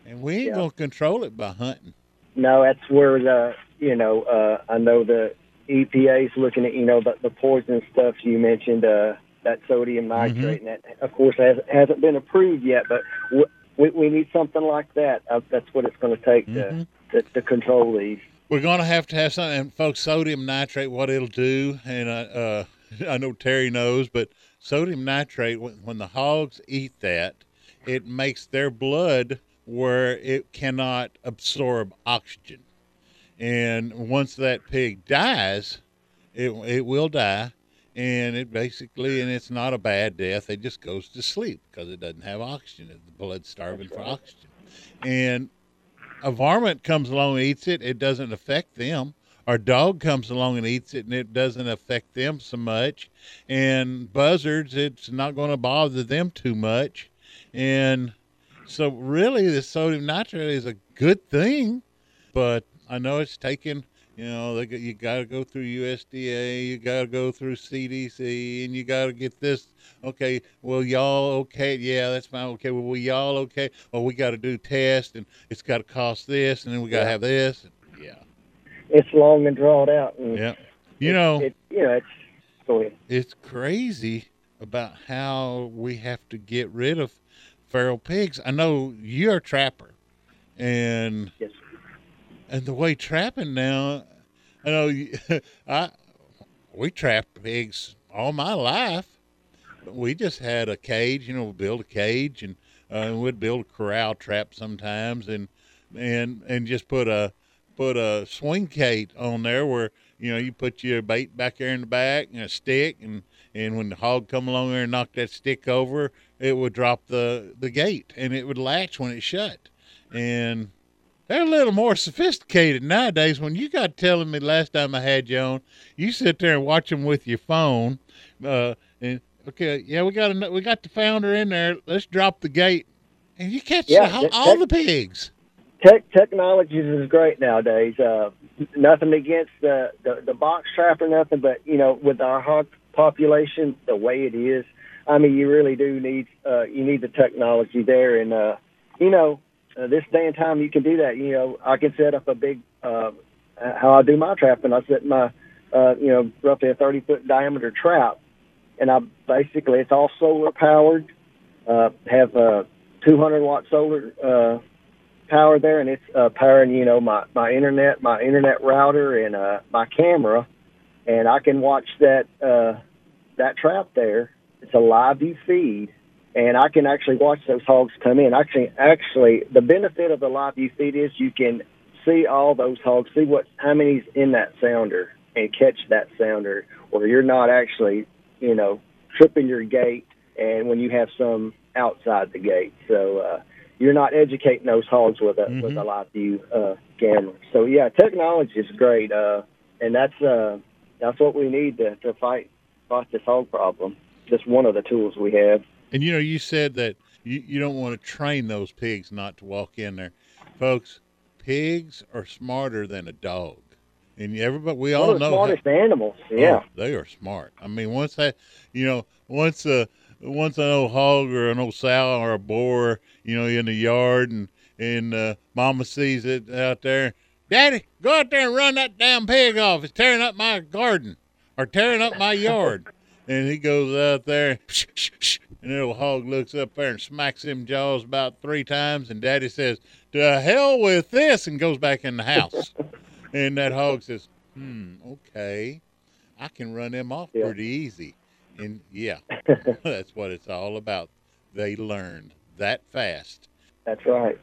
And we ain't Yeah. gonna control it by hunting. No, that's where the you know uh, I know the EPA's looking at you know the, the poison stuff you mentioned uh, that sodium nitrate and that of course has, hasn't been approved yet, but w- we we need something like that. Uh, that's what it's going to take to, to to control these. We're gonna have to have something, and folks. Sodium nitrate, what it'll do, and uh, uh, I know Terry knows, but sodium nitrate, when, when the hogs eat that, it makes their blood where it cannot absorb oxygen, and once that pig dies, it it will die, and it basically, and it's not a bad death. It just goes to sleep because it doesn't have oxygen. The blood's starving for oxygen, and a varmint comes along and eats it, it doesn't affect them. Our dog comes along and eats it, and it doesn't affect them so much. And buzzards, it's not going to bother them too much. And so, really, the sodium nitrate is a good thing, but I know it's taken. You know, they, you got to go through USDA, you got to go through CDC, and you got to get this. Okay, well, y'all okay? Yeah, that's fine. Okay, well, we y'all okay? Well, we got to do tests, and it's got to cost this, and then we got to Yeah. have this. Yeah, It's long and drawn out. And yeah. You know, it, you know it's go ahead. it's crazy about how we have to get rid of feral pigs. I know you're a trapper, and and the way trapping now, I know I we trap pigs all my life. We just had a cage, you know, build a cage and uh, we'd build a corral trap sometimes, and and and just put a put a swing gate on there where you know you put your bait back there in the back and a stick and and when the hog come along there and knock that stick over it would drop the the gate and it would latch when it shut and they're a little more sophisticated nowadays. When you got telling me last time i had you on you sit there and watch them with your phone uh and okay yeah we got a, we got the sounder in there. Let's drop the gate. And you catch Yeah, the, that- all the pigs. Tech technology is great nowadays. Uh, nothing against the, the the box trap or nothing, but you know, with our hog population the way it is, I mean, you really do need uh, you need the technology there, and uh, you know, uh, this day and time you can do that. You know, I can set up a big uh, how I do my trapping. I set my uh, you know roughly a thirty foot diameter trap, and I basically it's all solar powered. Uh, have a 200 watt solar. Uh, power there, and it's uh, powering you know my my internet, my internet router, and uh, my camera, and I can watch that uh, that trap there. It's a live view feed, and I can actually watch those hogs come in. Actually, actually, the benefit of the live view feed is you can see all those hogs, see what how many's in that sounder, and catch that sounder, or you're not actually you know tripping your gate, and when you have some outside the gate, so. uh you're not educating those hogs with a with a live view uh, camera. So yeah, technology is great, uh, and that's uh, that's what we need to, to fight fight this hog problem. Just one of the tools we have. And you know, you said that you, you don't want to train those pigs not to walk in there. Folks, pigs are smarter than a dog. And everybody, we One all of the know smartest animals. Yeah. Oh, they are smart. I mean, once that, you know, once a once an old hog or an old sow or a boar, you know, in the yard, and and uh, Mama sees it out there, Daddy, go out there and run that damn pig off. It's tearing up my garden or tearing up my yard. and he goes out there, and little hog looks up there and smacks him jaws about three times, and Daddy says, "To hell with this," and goes back in the house. and that hog says, "Hmm, okay." I can run them off pretty easy. And yeah, that's what it's all about. They learned that fast. That's right.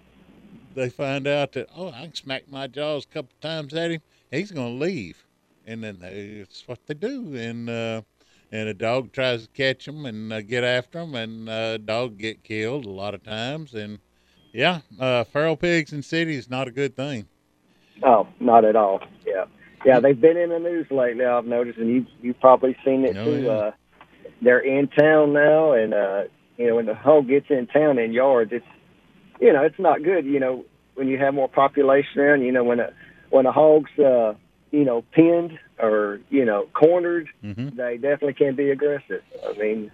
They find out that, oh, I can smack my jaws a couple times at him. He's going to leave. And then they, it's what they do. And, uh, and a dog tries to catch them and uh, get after them, and uh, dog get killed a lot of times. And yeah, uh, feral pigs in cities not a good thing. Oh, not at all. Yeah, yeah. They've been in the news lately. I've noticed, and you you've probably seen it Oh, too. yeah. Uh, they're in town now, and uh, you know when the hog gets in town in yards, it's you know it's not good. You know when you have more population around. You know when a when a hog's uh, you know pinned or you know cornered, Mm-hmm. they definitely can be aggressive. I mean,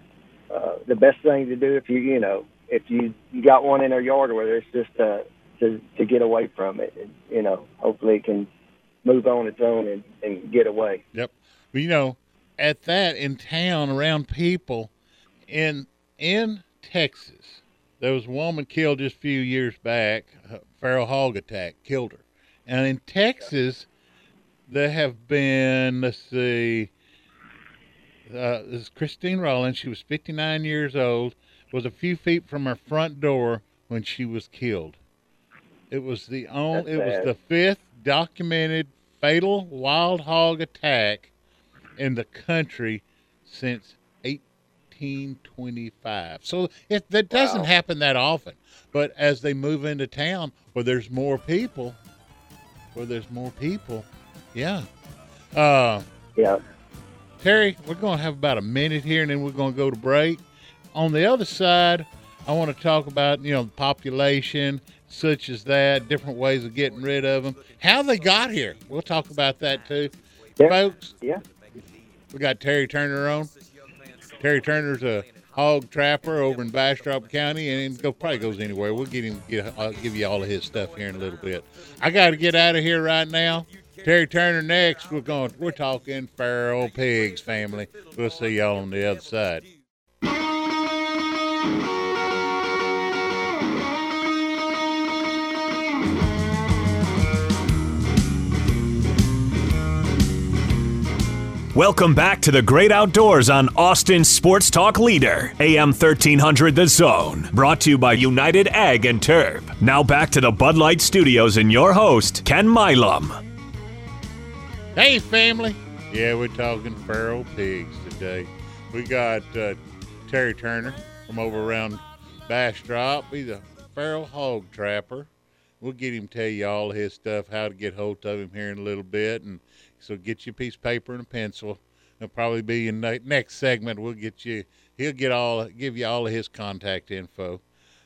uh, the best thing to do if you you know if you you got one in our yard or whether it's just uh, to to get away from it, and, you know, hopefully it can move on its own and, and get away. Yep. You know, at that in town around people in in Texas, there was a woman killed just a few years back. A feral hog attack killed her, and in Texas, there have been let's see. Uh, this is Christine Rollins. She was 59 years old. Was a few feet from her front door when she was killed. It was the only. It was the fifth documented fatal wild hog attack in the country since 1825. So it, that doesn't Wow. happen that often. But as they move into town where there's more people, where there's more people, yeah. Uh, yeah. Terry, we're going to have about a minute here, and then we're going to go to break. On the other side, I want to talk about you know the population, such as that, different ways of getting rid of them, how they got here. We'll talk about that too, folks. Yeah. We got Terry Turner on. Terry Turner's a hog trapper over in Bastrop County, and he go, probably goes anywhere. We'll get him. Get, I'll give you all of his stuff here in a little bit. I got to get out of here right now. Terry Turner next. We're going. We're talking feral pigs, family. We'll see y'all on the other side. Welcome back to the great outdoors on Austin Sports Talk Leader, AM 1300 The Zone. Brought to you by United Ag and Turf. Now back to the Bud Light Studios and your host, Ken Milam. Hey, family. Yeah, we're talking feral pigs today. We got uh, Terry Turner from over around Bastrop. He's a feral hog trapper. We'll get him to tell you all his stuff, how to get hold of him here in a little bit. And so get you a piece of paper and a pencil. It'll probably be in the next segment. We'll get you, he'll get all, give you all of his contact info.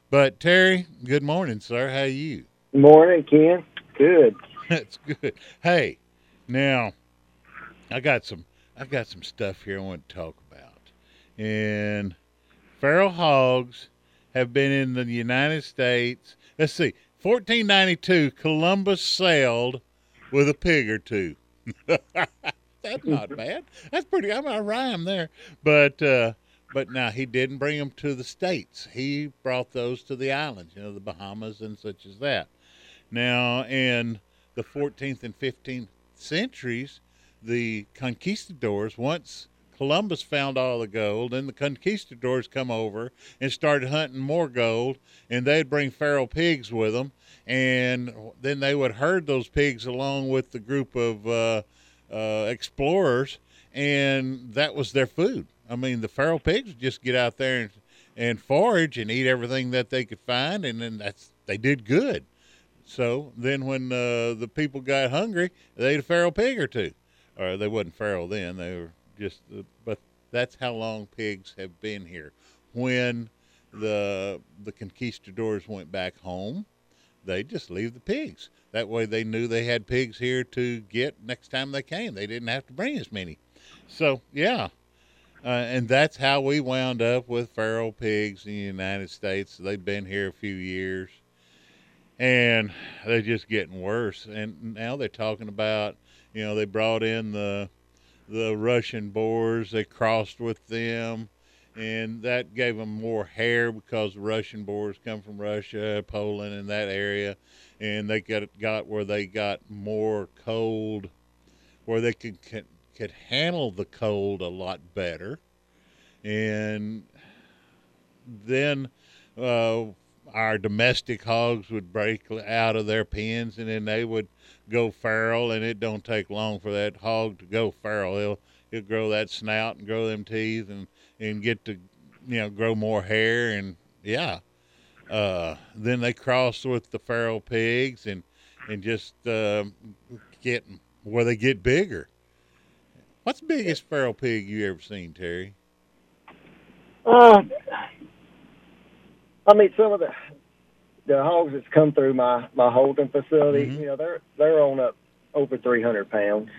But Terry, good morning, sir. How are you? Morning, Ken. Good. That's good. Hey, now I got some I got some stuff here I want to talk about. And feral hogs have been in the United States. Let's see. 1492 Columbus sailed with a pig or two. That's not bad. That's pretty I'm a rhyme there. But uh but now he didn't bring them to the states. He brought those to the islands, you know, the Bahamas and such as that. Now, in the 14th and 15th centuries, the conquistadors, once Columbus found all the gold, then the conquistadors come over and started hunting more gold, and they'd bring feral pigs with them, and then they would herd those pigs along with the group of uh, uh, explorers, and that was their food. I mean, the feral pigs would just get out there and, and forage and eat everything that they could find, and then that's they did good. So then, when uh, the people got hungry, they ate a feral pig or two, or they wasn't feral then; they were just. Uh, but that's how long pigs have been here. When the the conquistadors went back home, they just leave the pigs. That way, they knew they had pigs here to get next time they came. They didn't have to bring as many. So yeah, uh, and that's how we wound up with feral pigs in the United States. They've been here a few years and they're just getting worse. And now they're talking about, you know, they brought in the the Russian boars, they crossed with them, and that gave them more hair because Russian boars come from Russia, Poland, and that area, and they got got where they got more cold, where they could could, could handle the cold a lot better, and then. Uh, our domestic hogs would break out of their pens and then they would go feral and it don't take long for that hog to go feral. He'll he'll grow that snout and grow them teeth and and get to you know grow more hair and yeah. Uh then they cross with the feral pigs and and just uh, get where they get bigger. What's the biggest feral pig you ever seen terry? Uh, I mean, some of the the hogs that's come through my my holding facility, mm-hmm. you know, they're they're on up over three hundred pounds.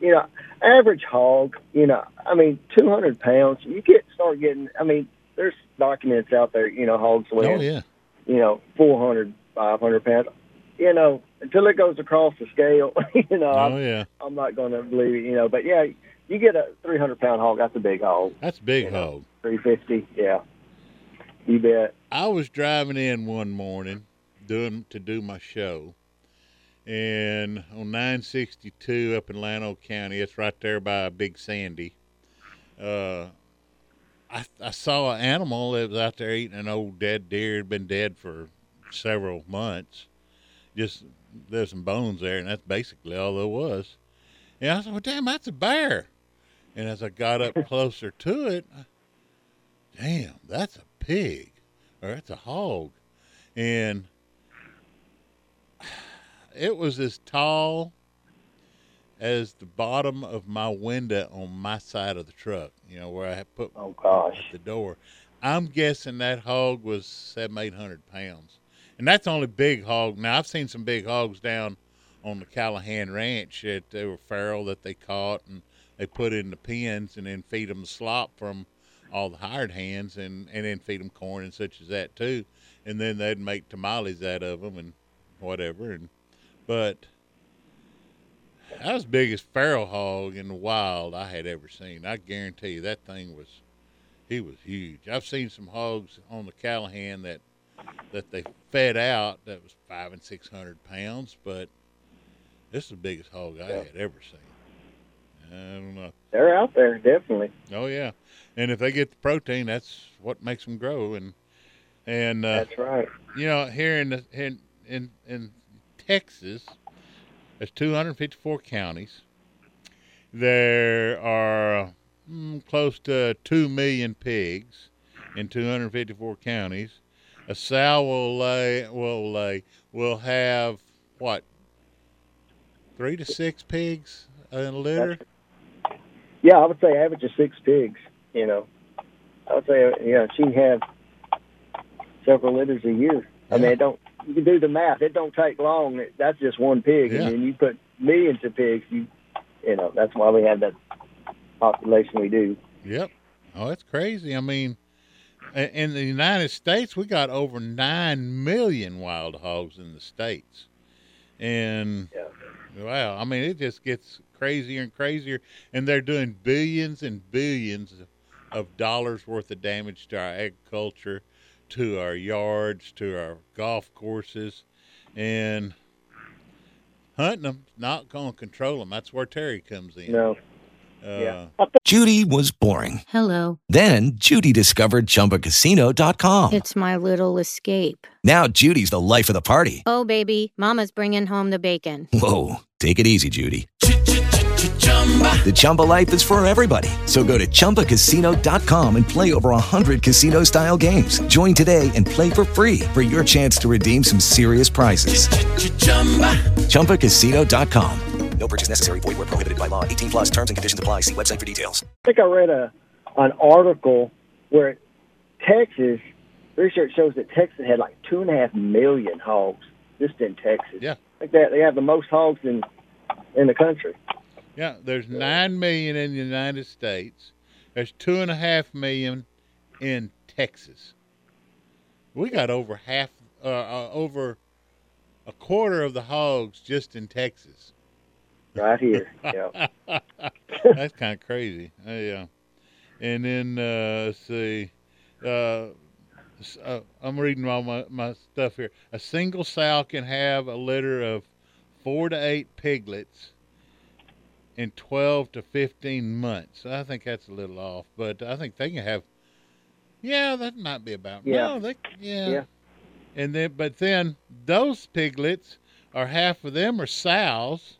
You know, average hog, you know, I mean, two hundred pounds. You get start getting. I mean, there's documents out there. You know, hogs weighing Oh yeah. you know 400, 500 pounds. You know, until it goes across the scale, you know, Oh I'm, yeah. I'm not going to believe it. You know, but yeah, you get a 300 pound hog. That's a big hog. That's a big hog. 350. Yeah, you bet. I was driving in one morning doing to do my show, and on 962 up in Llano County, it's right there by Big Sandy. Uh, I I saw an animal that was out there eating an old dead deer. Had been dead for several months. Just there's some bones there, and that's basically all there was. And I said, "Well, damn, that's a bear." And as I got up closer to it, damn, that's a pig or that's a hog. And it was as tall as the bottom of my window on my side of the truck, you know, where I had put oh, gosh. at the door. I'm guessing that hog was seven, eight hundred pounds. And that's only big hog. Now I've seen some big hogs down on the Callahan Ranch that they were feral that they caught and they put in the pens and then feed them slop from all the hired hands and and then feed them corn and such as that too, and then they'd make tamales out of them and whatever. And but that was the biggest feral hog in the wild I had ever seen. I guarantee you that thing was he was huge. I've seen some hogs on the Callahan that that they fed out that was five and six hundred pounds, but this is the biggest hog I had ever seen. I don't know. They're out there, definitely. Oh yeah, and if they get the protein, that's what makes them grow. And and uh, That's right. You know, here in the, in in in Texas, there's 254 counties. There are mm, close to two million pigs in 254 counties. A sow will lay will lay will have what three to six pigs in a litter. Yeah, I would say average of six pigs. You know, I would say yeah, she had several litters a year. I mean, it don't. You can do the math. It don't take long. That's just one pig, Yeah. and then you put millions of pigs. You, you know, that's why we have that population we do. Yep. Oh, that's crazy. I mean, in the United States, we got over nine million wild hogs in the states, and wow, I mean, it just gets crazier and crazier, and they're doing billions and billions of, of dollars worth of damage to our agriculture, to our yards, to our golf courses, and hunting them not going to control them. That's where Terry comes in. No. Uh, Judy was boring. Hello. Then Judy discovered ChumbaCasino.com. It's my little escape. Now Judy's the life of the party. Oh, baby, Mama's bringing home the bacon. Whoa, take it easy, Judy. The Chumba life is for everybody. So go to ChumbaCasino.com and play over 100 casino style games. Join today and play for free for your chance to redeem some serious prizes. ChumbaCasino.com. No purchase necessary. Void where prohibited by law. 18 plus terms and conditions apply. See website for details. I think I read a an article where Texas research shows that Texas had like two and a half million hogs just in Texas. Yeah. Like that, they have the most hogs in in the country. Yeah, there's nine million in the United States. There's two and a half million in Texas. We got over half, uh, uh, over a quarter of the hogs just in Texas. Right here. Yeah. That's kind of crazy. Uh, yeah. And then uh, let's see. Uh, uh, I'm reading all my, my stuff here. A single sow can have a litter of four to eight piglets in 12 to 15 months. I think that's a little off, but I think they can have. Yeah, that might be about. Yeah. No, they, yeah. Yeah. And then, but then those piglets are half of them are sows,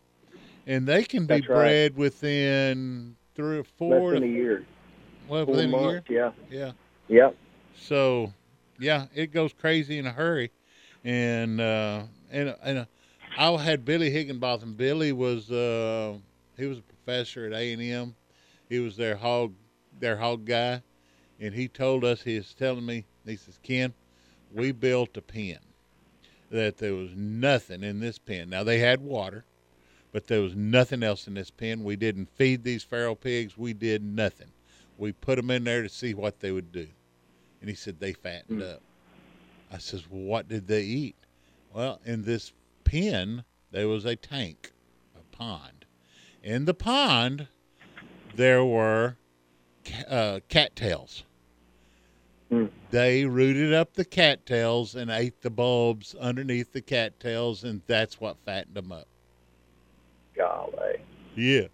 and they can be That's right. bred within three or four Less than a year. well, Four within a year. months, yeah. Yeah. Yep. So, yeah, it goes crazy in a hurry, and uh, and and uh, I had Billy Higginbotham. Billy was uh, he was a professor at A and M. He was their hog their hog guy, and he told us he was telling me he says Ken, we built a pen that there was nothing in this pen. Now they had water, but there was nothing else in this pen. We didn't feed these feral pigs. We did nothing. We put them in there to see what they would do. And he said they fattened hmm. up. I says, well, what did they eat? Well, in this pen, there was a tank, a pond. In the pond, there were uh, cattails. They rooted up the cattails and ate the bulbs underneath the cattails, and that's what fattened them up. Golly. Yeah.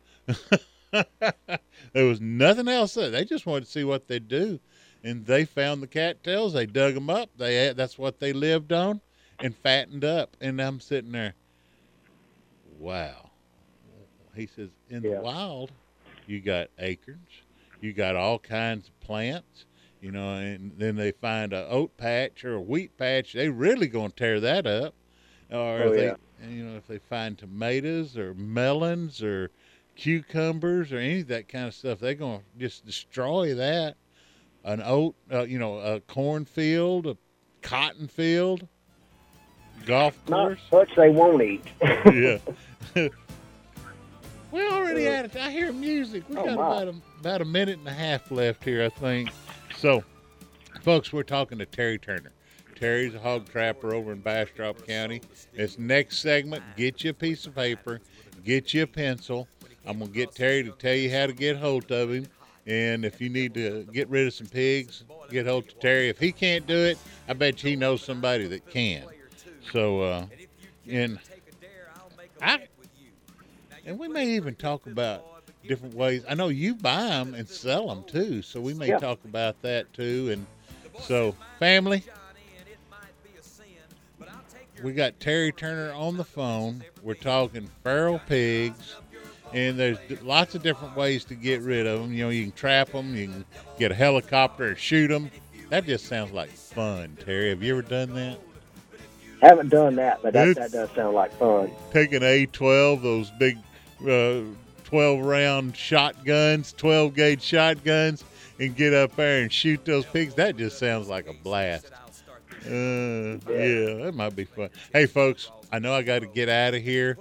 there was nothing else. There. They just wanted to see what they'd do, and they found the cattails. They dug them up. They that's what they lived on, and fattened up. And I'm sitting there. Wow. He says, in the wild, you got acorns, you got all kinds of plants, you know, and then they find a oat patch or a wheat patch. They really gonna tear that up. Or Oh, if they, yeah. you know, if they find tomatoes or melons or cucumbers or any of that kind of stuff, they're gonna just destroy that. An oat, uh, you know, a cornfield, a cotton field, golf course. Not much they won't eat. yeah. we already had it. I hear music. We Oh, got my. about a, about a minute and a half left here, I think. So, folks, we're talking to Terry Turner. Terry's a hog trapper over in Bastrop County. This next segment, get you a piece of paper, get you a pencil. I'm gonna get Terry to tell you how to get hold of him. And if you need to get rid of some pigs, get hold of Terry. If he can't do it, I bet you he knows somebody that can. So, uh, and I, and we may even talk about different ways. I know you buy them and sell them too, so we may Yeah. talk about that too. And so, family, we got Terry Turner on the phone. We're talking feral pigs, and there's lots of different ways to get rid of them. You know, you can trap them, you can get a helicopter and shoot them. That just sounds like fun, Terry. Have you ever done that? Haven't done that, but that, that does sound like fun. Take an A12, those big uh, 12 round shotguns, 12 gauge shotguns, and get up there and shoot those pigs. That just sounds like a blast. Uh, yeah, that might be fun. Hey, folks, I know I got to get out of here,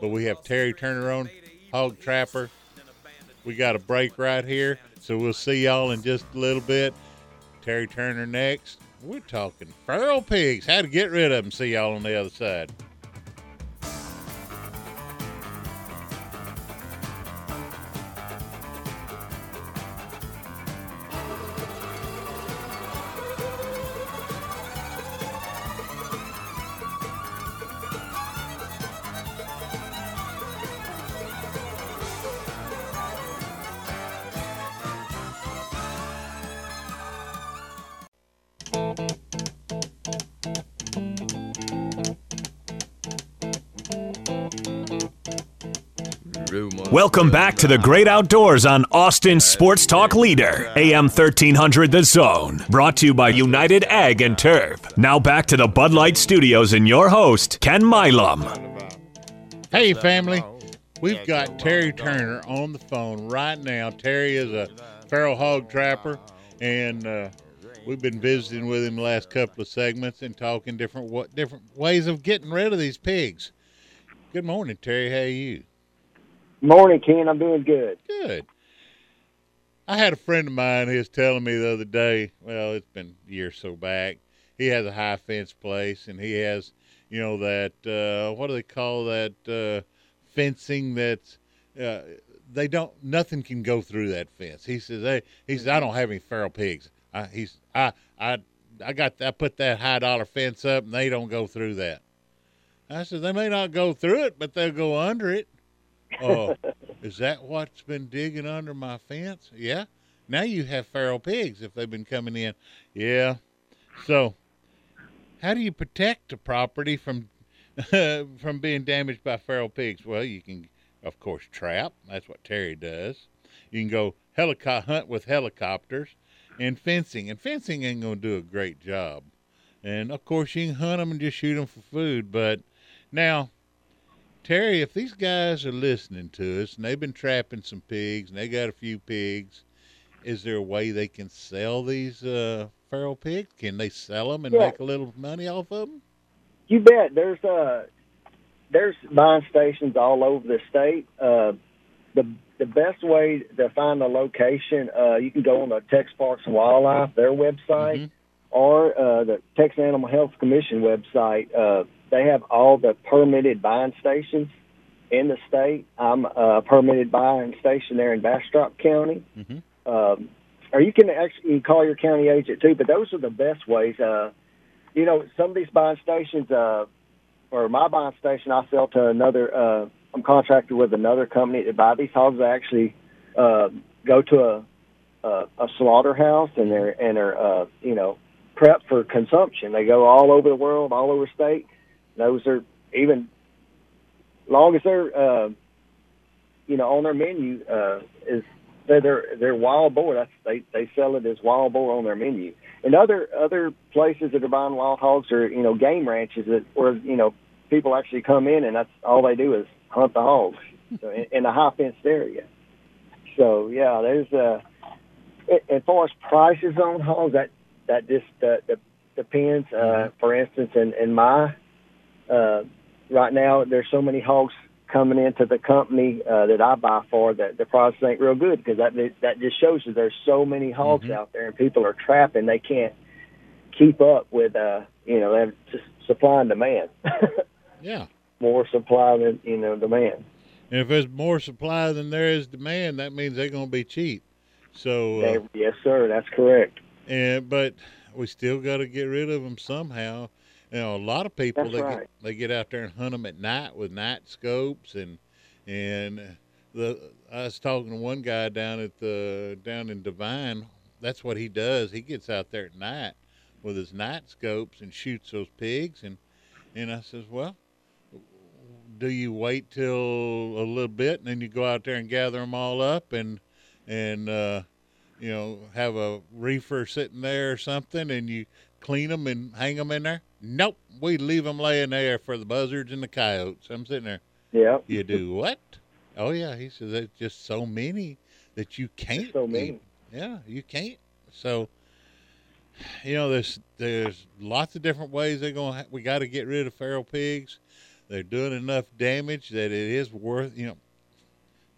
but we have Terry Turner on, Hog Trapper. We got a break right here, so we'll see y'all in just a little bit. Terry Turner next. We're talking feral pigs, how to get rid of them. See y'all on the other side. Welcome back to the great outdoors on Austin Sports Talk Leader, AM 1300 The Zone. Brought to you by United Ag and Turf. Now back to the Bud Light Studios and your host, Ken Milam. Hey, family. We've got Terry Turner on the phone right now. Terry is a feral hog trapper, and uh, we've been visiting with him the last couple of segments and talking different what different ways of getting rid of these pigs. Good morning, Terry. How are you? Morning, Ken. I'm doing good. Good. I had a friend of mine who was telling me the other day. Well, it's been a year or so back. He has a high fence place, and he has, you know, that uh, what do they call that uh, fencing? That's uh, they don't. Nothing can go through that fence. He says. Hey, he says I don't have any feral pigs. I, he's I I I got I put that high dollar fence up, and they don't go through that. I said they may not go through it, but they'll go under it. Oh, is that what's been digging under my fence? Yeah. Now you have feral pigs if they've been coming in. Yeah. So, how do you protect the property from from being damaged by feral pigs? Well, you can, of course, trap. That's what Terry does. You can go helico- hunt with helicopters and fencing. And fencing ain't going to do a great job. And of course, you can hunt them and just shoot them for food. But now, Terry, if these guys are listening to us and they've been trapping some pigs and they got a few pigs, is there a way they can sell these uh, feral pigs? Can they sell them and Yeah. make a little money off of them? You bet. There's uh there's buying stations all over the state. Uh, the the best way to find a location, uh, you can go on the Texas Parks and Wildlife, their website, or uh, the Texas Animal Health Commission website. Uh, they have all the permitted buying stations in the state. I'm a permitted buying station there in Bastrop County. Um, or you can actually call your county agent too. But those are the best ways. Uh, you know, some of these buying stations, uh, or my buying station, I sell to another. Uh, I'm contracted with another company to buy these hogs. I actually uh, go to a, a a slaughterhouse and they're and they're uh, you know prepped for consumption. They go all over the world, all over state. Those are even long as they're uh, you know on their menu uh, is they're they're, they're wild boar. That's they they sell it as wild boar on their menu. And other other places that are buying wild hogs are you know game ranches that where you know people actually come in and that's all they do is hunt the hogs so in, in a high fenced area. So yeah, there's uh a- as far as prices on hogs that that just uh, de- depends. Uh, for instance, in in my uh, right now there's so many hogs coming into the company uh, that I buy for that the price ain't real good because that that just shows you there's so many hogs out there and people are trapping they can't keep up with uh you know just supply and demand Yeah. more supply than you know demand And if there's more supply than there is demand, that means they're going to be cheap. So, uh, yes sir that's correct and but we still got to get rid of them somehow. You know, a lot of people That's they right. get they get out there and hunt them at night with night scopes and and the I was talking to one guy down at the down in Devine. That's what he does. He gets out there at night with his night scopes and shoots those pigs. And and I says, well, do you wait till a little bit and then you go out there and gather them all up and and uh, you know have a reefer sitting there or something and you clean them and hang them in there? Nope, we leave them laying there for the buzzards and the coyotes. I'm sitting there. Yeah. You do what? Oh yeah, he says there's just so many that you can't. So eat. many. Yeah, you can't. So you know, there's there's lots of different ways they're going. to ha- We got to get rid of feral pigs. They're doing enough damage that it is worth. You know,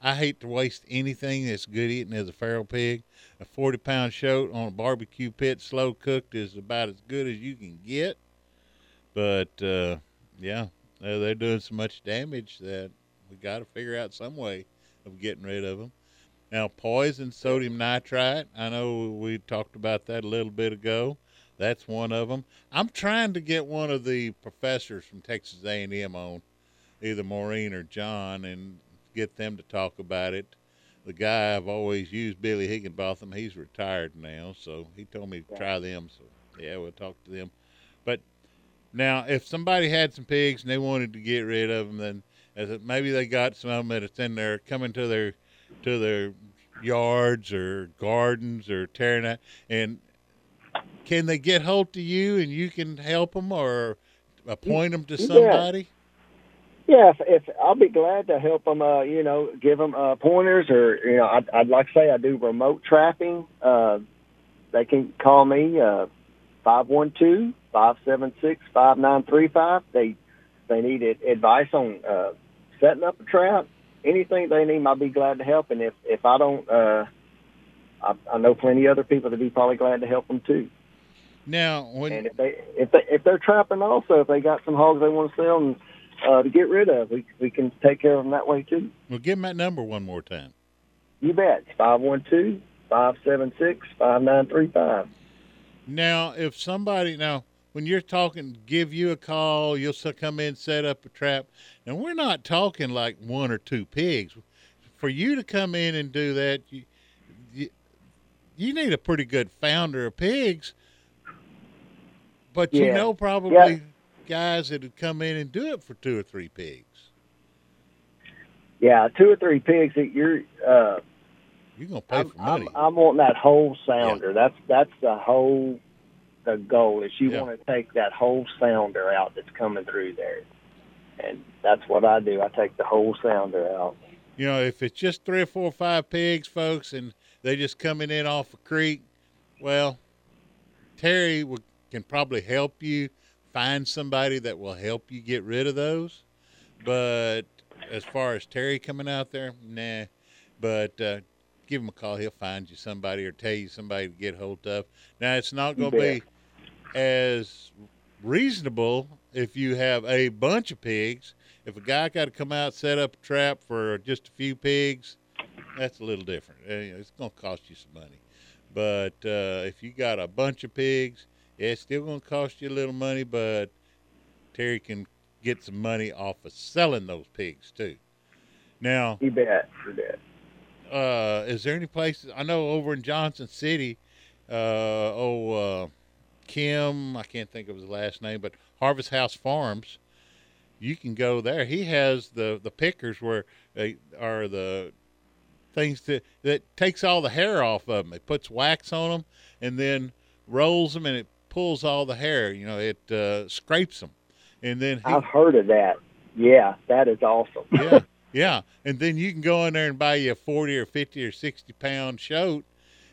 I hate to waste anything that's good eating as a feral pig. A 40 pound shoat on a barbecue pit, slow cooked, is about as good as you can get. But uh, yeah, they're, they're doing so much damage that we got to figure out some way of getting rid of them. Now, poison sodium nitrite. I know we talked about that a little bit ago. That's one of them. I'm trying to get one of the professors from Texas A&M on, either Maureen or John, and get them to talk about it. The guy I've always used, Billy Higginbotham, he's retired now, so he told me to try them. So yeah, we'll talk to them. But now, if somebody had some pigs and they wanted to get rid of them, then as it, maybe they got some of them that's in there coming to their to their yards or gardens or tearing out, and can they get hold to you and you can help them or appoint them to somebody? Yeah, if, if I'll be glad to help them, uh, you know, give them uh, pointers, or you know, I'd, I'd like to say I do remote trapping. Uh, they can call me uh, five one two five seven six five nine three five. They they need advice on uh, setting up a trap. Anything they need, I'll be glad to help. And if if I don't, uh, I, I know plenty of other people that would be probably glad to help them too. Now, when And if they if they if they're trapping also, if they got some hogs they want to sell and uh, to get rid of, we we can take care of them that way too. well, give them that number one more time. You bet. Five one two five seven six five nine three five. Now, if somebody now when you're talking, give you a call, you'll come in, set up a trap, and we're not talking like one or two pigs. For you to come in and do that, you you, you need a pretty good sounder of pigs. But you know probably Yeah. guys that would come in and do it for two or three pigs. Yeah, two or three pigs that you're. Uh, You're gonna pay I'm, for money. I'm, I'm wanting that whole sounder. That's that's the whole the goal is you Yeah. want to take that whole sounder out that's coming through there, and that's what I do. I take the whole sounder out. You know, if it's just three or four or five pigs, folks, and they just coming in off a creek, well, Terry would, can probably help you find somebody that will help you get rid of those. But as far as Terry coming out there, nah. But uh, give him a call. He'll find you somebody or tell you somebody to get hold of. Now, it's not going to be as reasonable if you have a bunch of pigs. If a guy got to come out set up a trap for just a few pigs, that's a little different. Know, It's going to cost you some money. But uh, if you got a bunch of pigs, yeah, it's still going to cost you a little money, but Terry can get some money off of selling those pigs too. Now, You bet. You bet. Uh, is there any places I know over in Johnson City? Uh, oh, uh, Kim, I can't think of his last name, but Harvest House Farms. You can go there. He has the the pickers where they are the things that that takes all the hair off of them. It puts wax on them and then rolls them, and it pulls all the hair. You know, it uh, scrapes them, and then he, I've heard of that. Yeah, that is awesome. yeah, yeah. And then you can go in there and buy you a forty or fifty or sixty pound shoat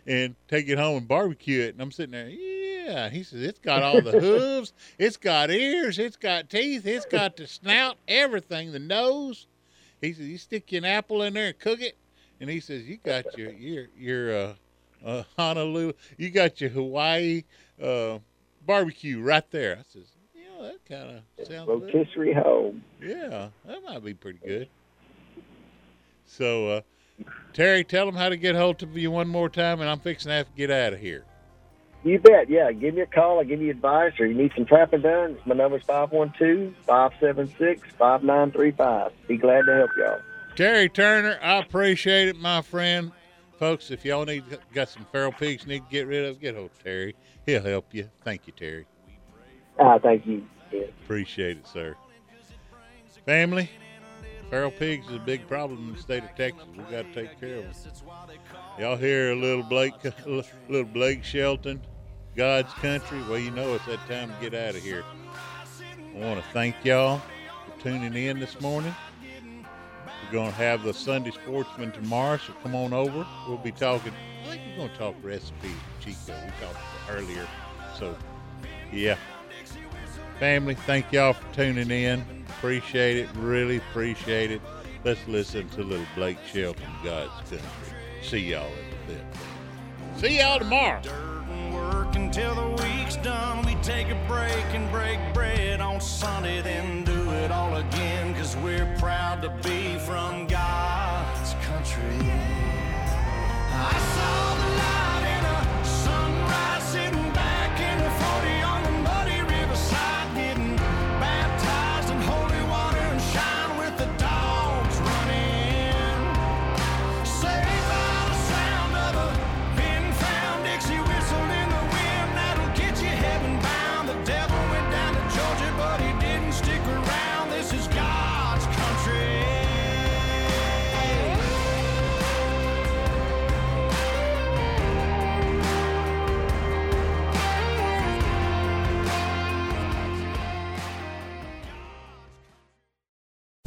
and take it home and barbecue it. And I'm sitting there, yeah. He says it's got all the hooves, it's got ears, it's got teeth, it's got the snout, everything, the nose. He says you stick your an apple in there and cook it, and he says you got your your your uh, uh, Honolulu, you got your Hawaii uh, barbecue right there. I says, you know that kind of sounds. good. Rotisserie home. Yeah, that might be pretty good. So, uh, Terry, tell them how to get hold of you one more time, and I'm fixing to have to get out of here. You bet. Yeah, give me a call. I'll give you advice, or you need some trapping done. My number's 512-576-5935. Be glad to help y'all. Terry Turner, I appreciate it, my friend. Folks, if y'all need got some feral pigs need to get rid of, get hold of Terry. He'll help you. Thank you, Terry. Ah, thank you. Yeah. Appreciate it, sir. Family, feral pigs is a big problem in the state of Texas. We got to take care of them. Y'all hear a little Blake, little Blake Shelton, God's country? Well, you know it's that time to get out of here. I want to thank y'all for tuning in this morning. We're going to have the Sunday Sportsman tomorrow, so come on over. We'll be talking. I think we're going to talk recipes Chico. We talked earlier, so yeah. Family, thank y'all for tuning in. Appreciate it. Really appreciate it. Let's listen to little Blake Shelton, God's Country. See y'all in a bit. See y'all tomorrow. work until the week's done. We take a break and break bread on Sunday, then do it all again. Cause we're proud to be from God's country. I saw the light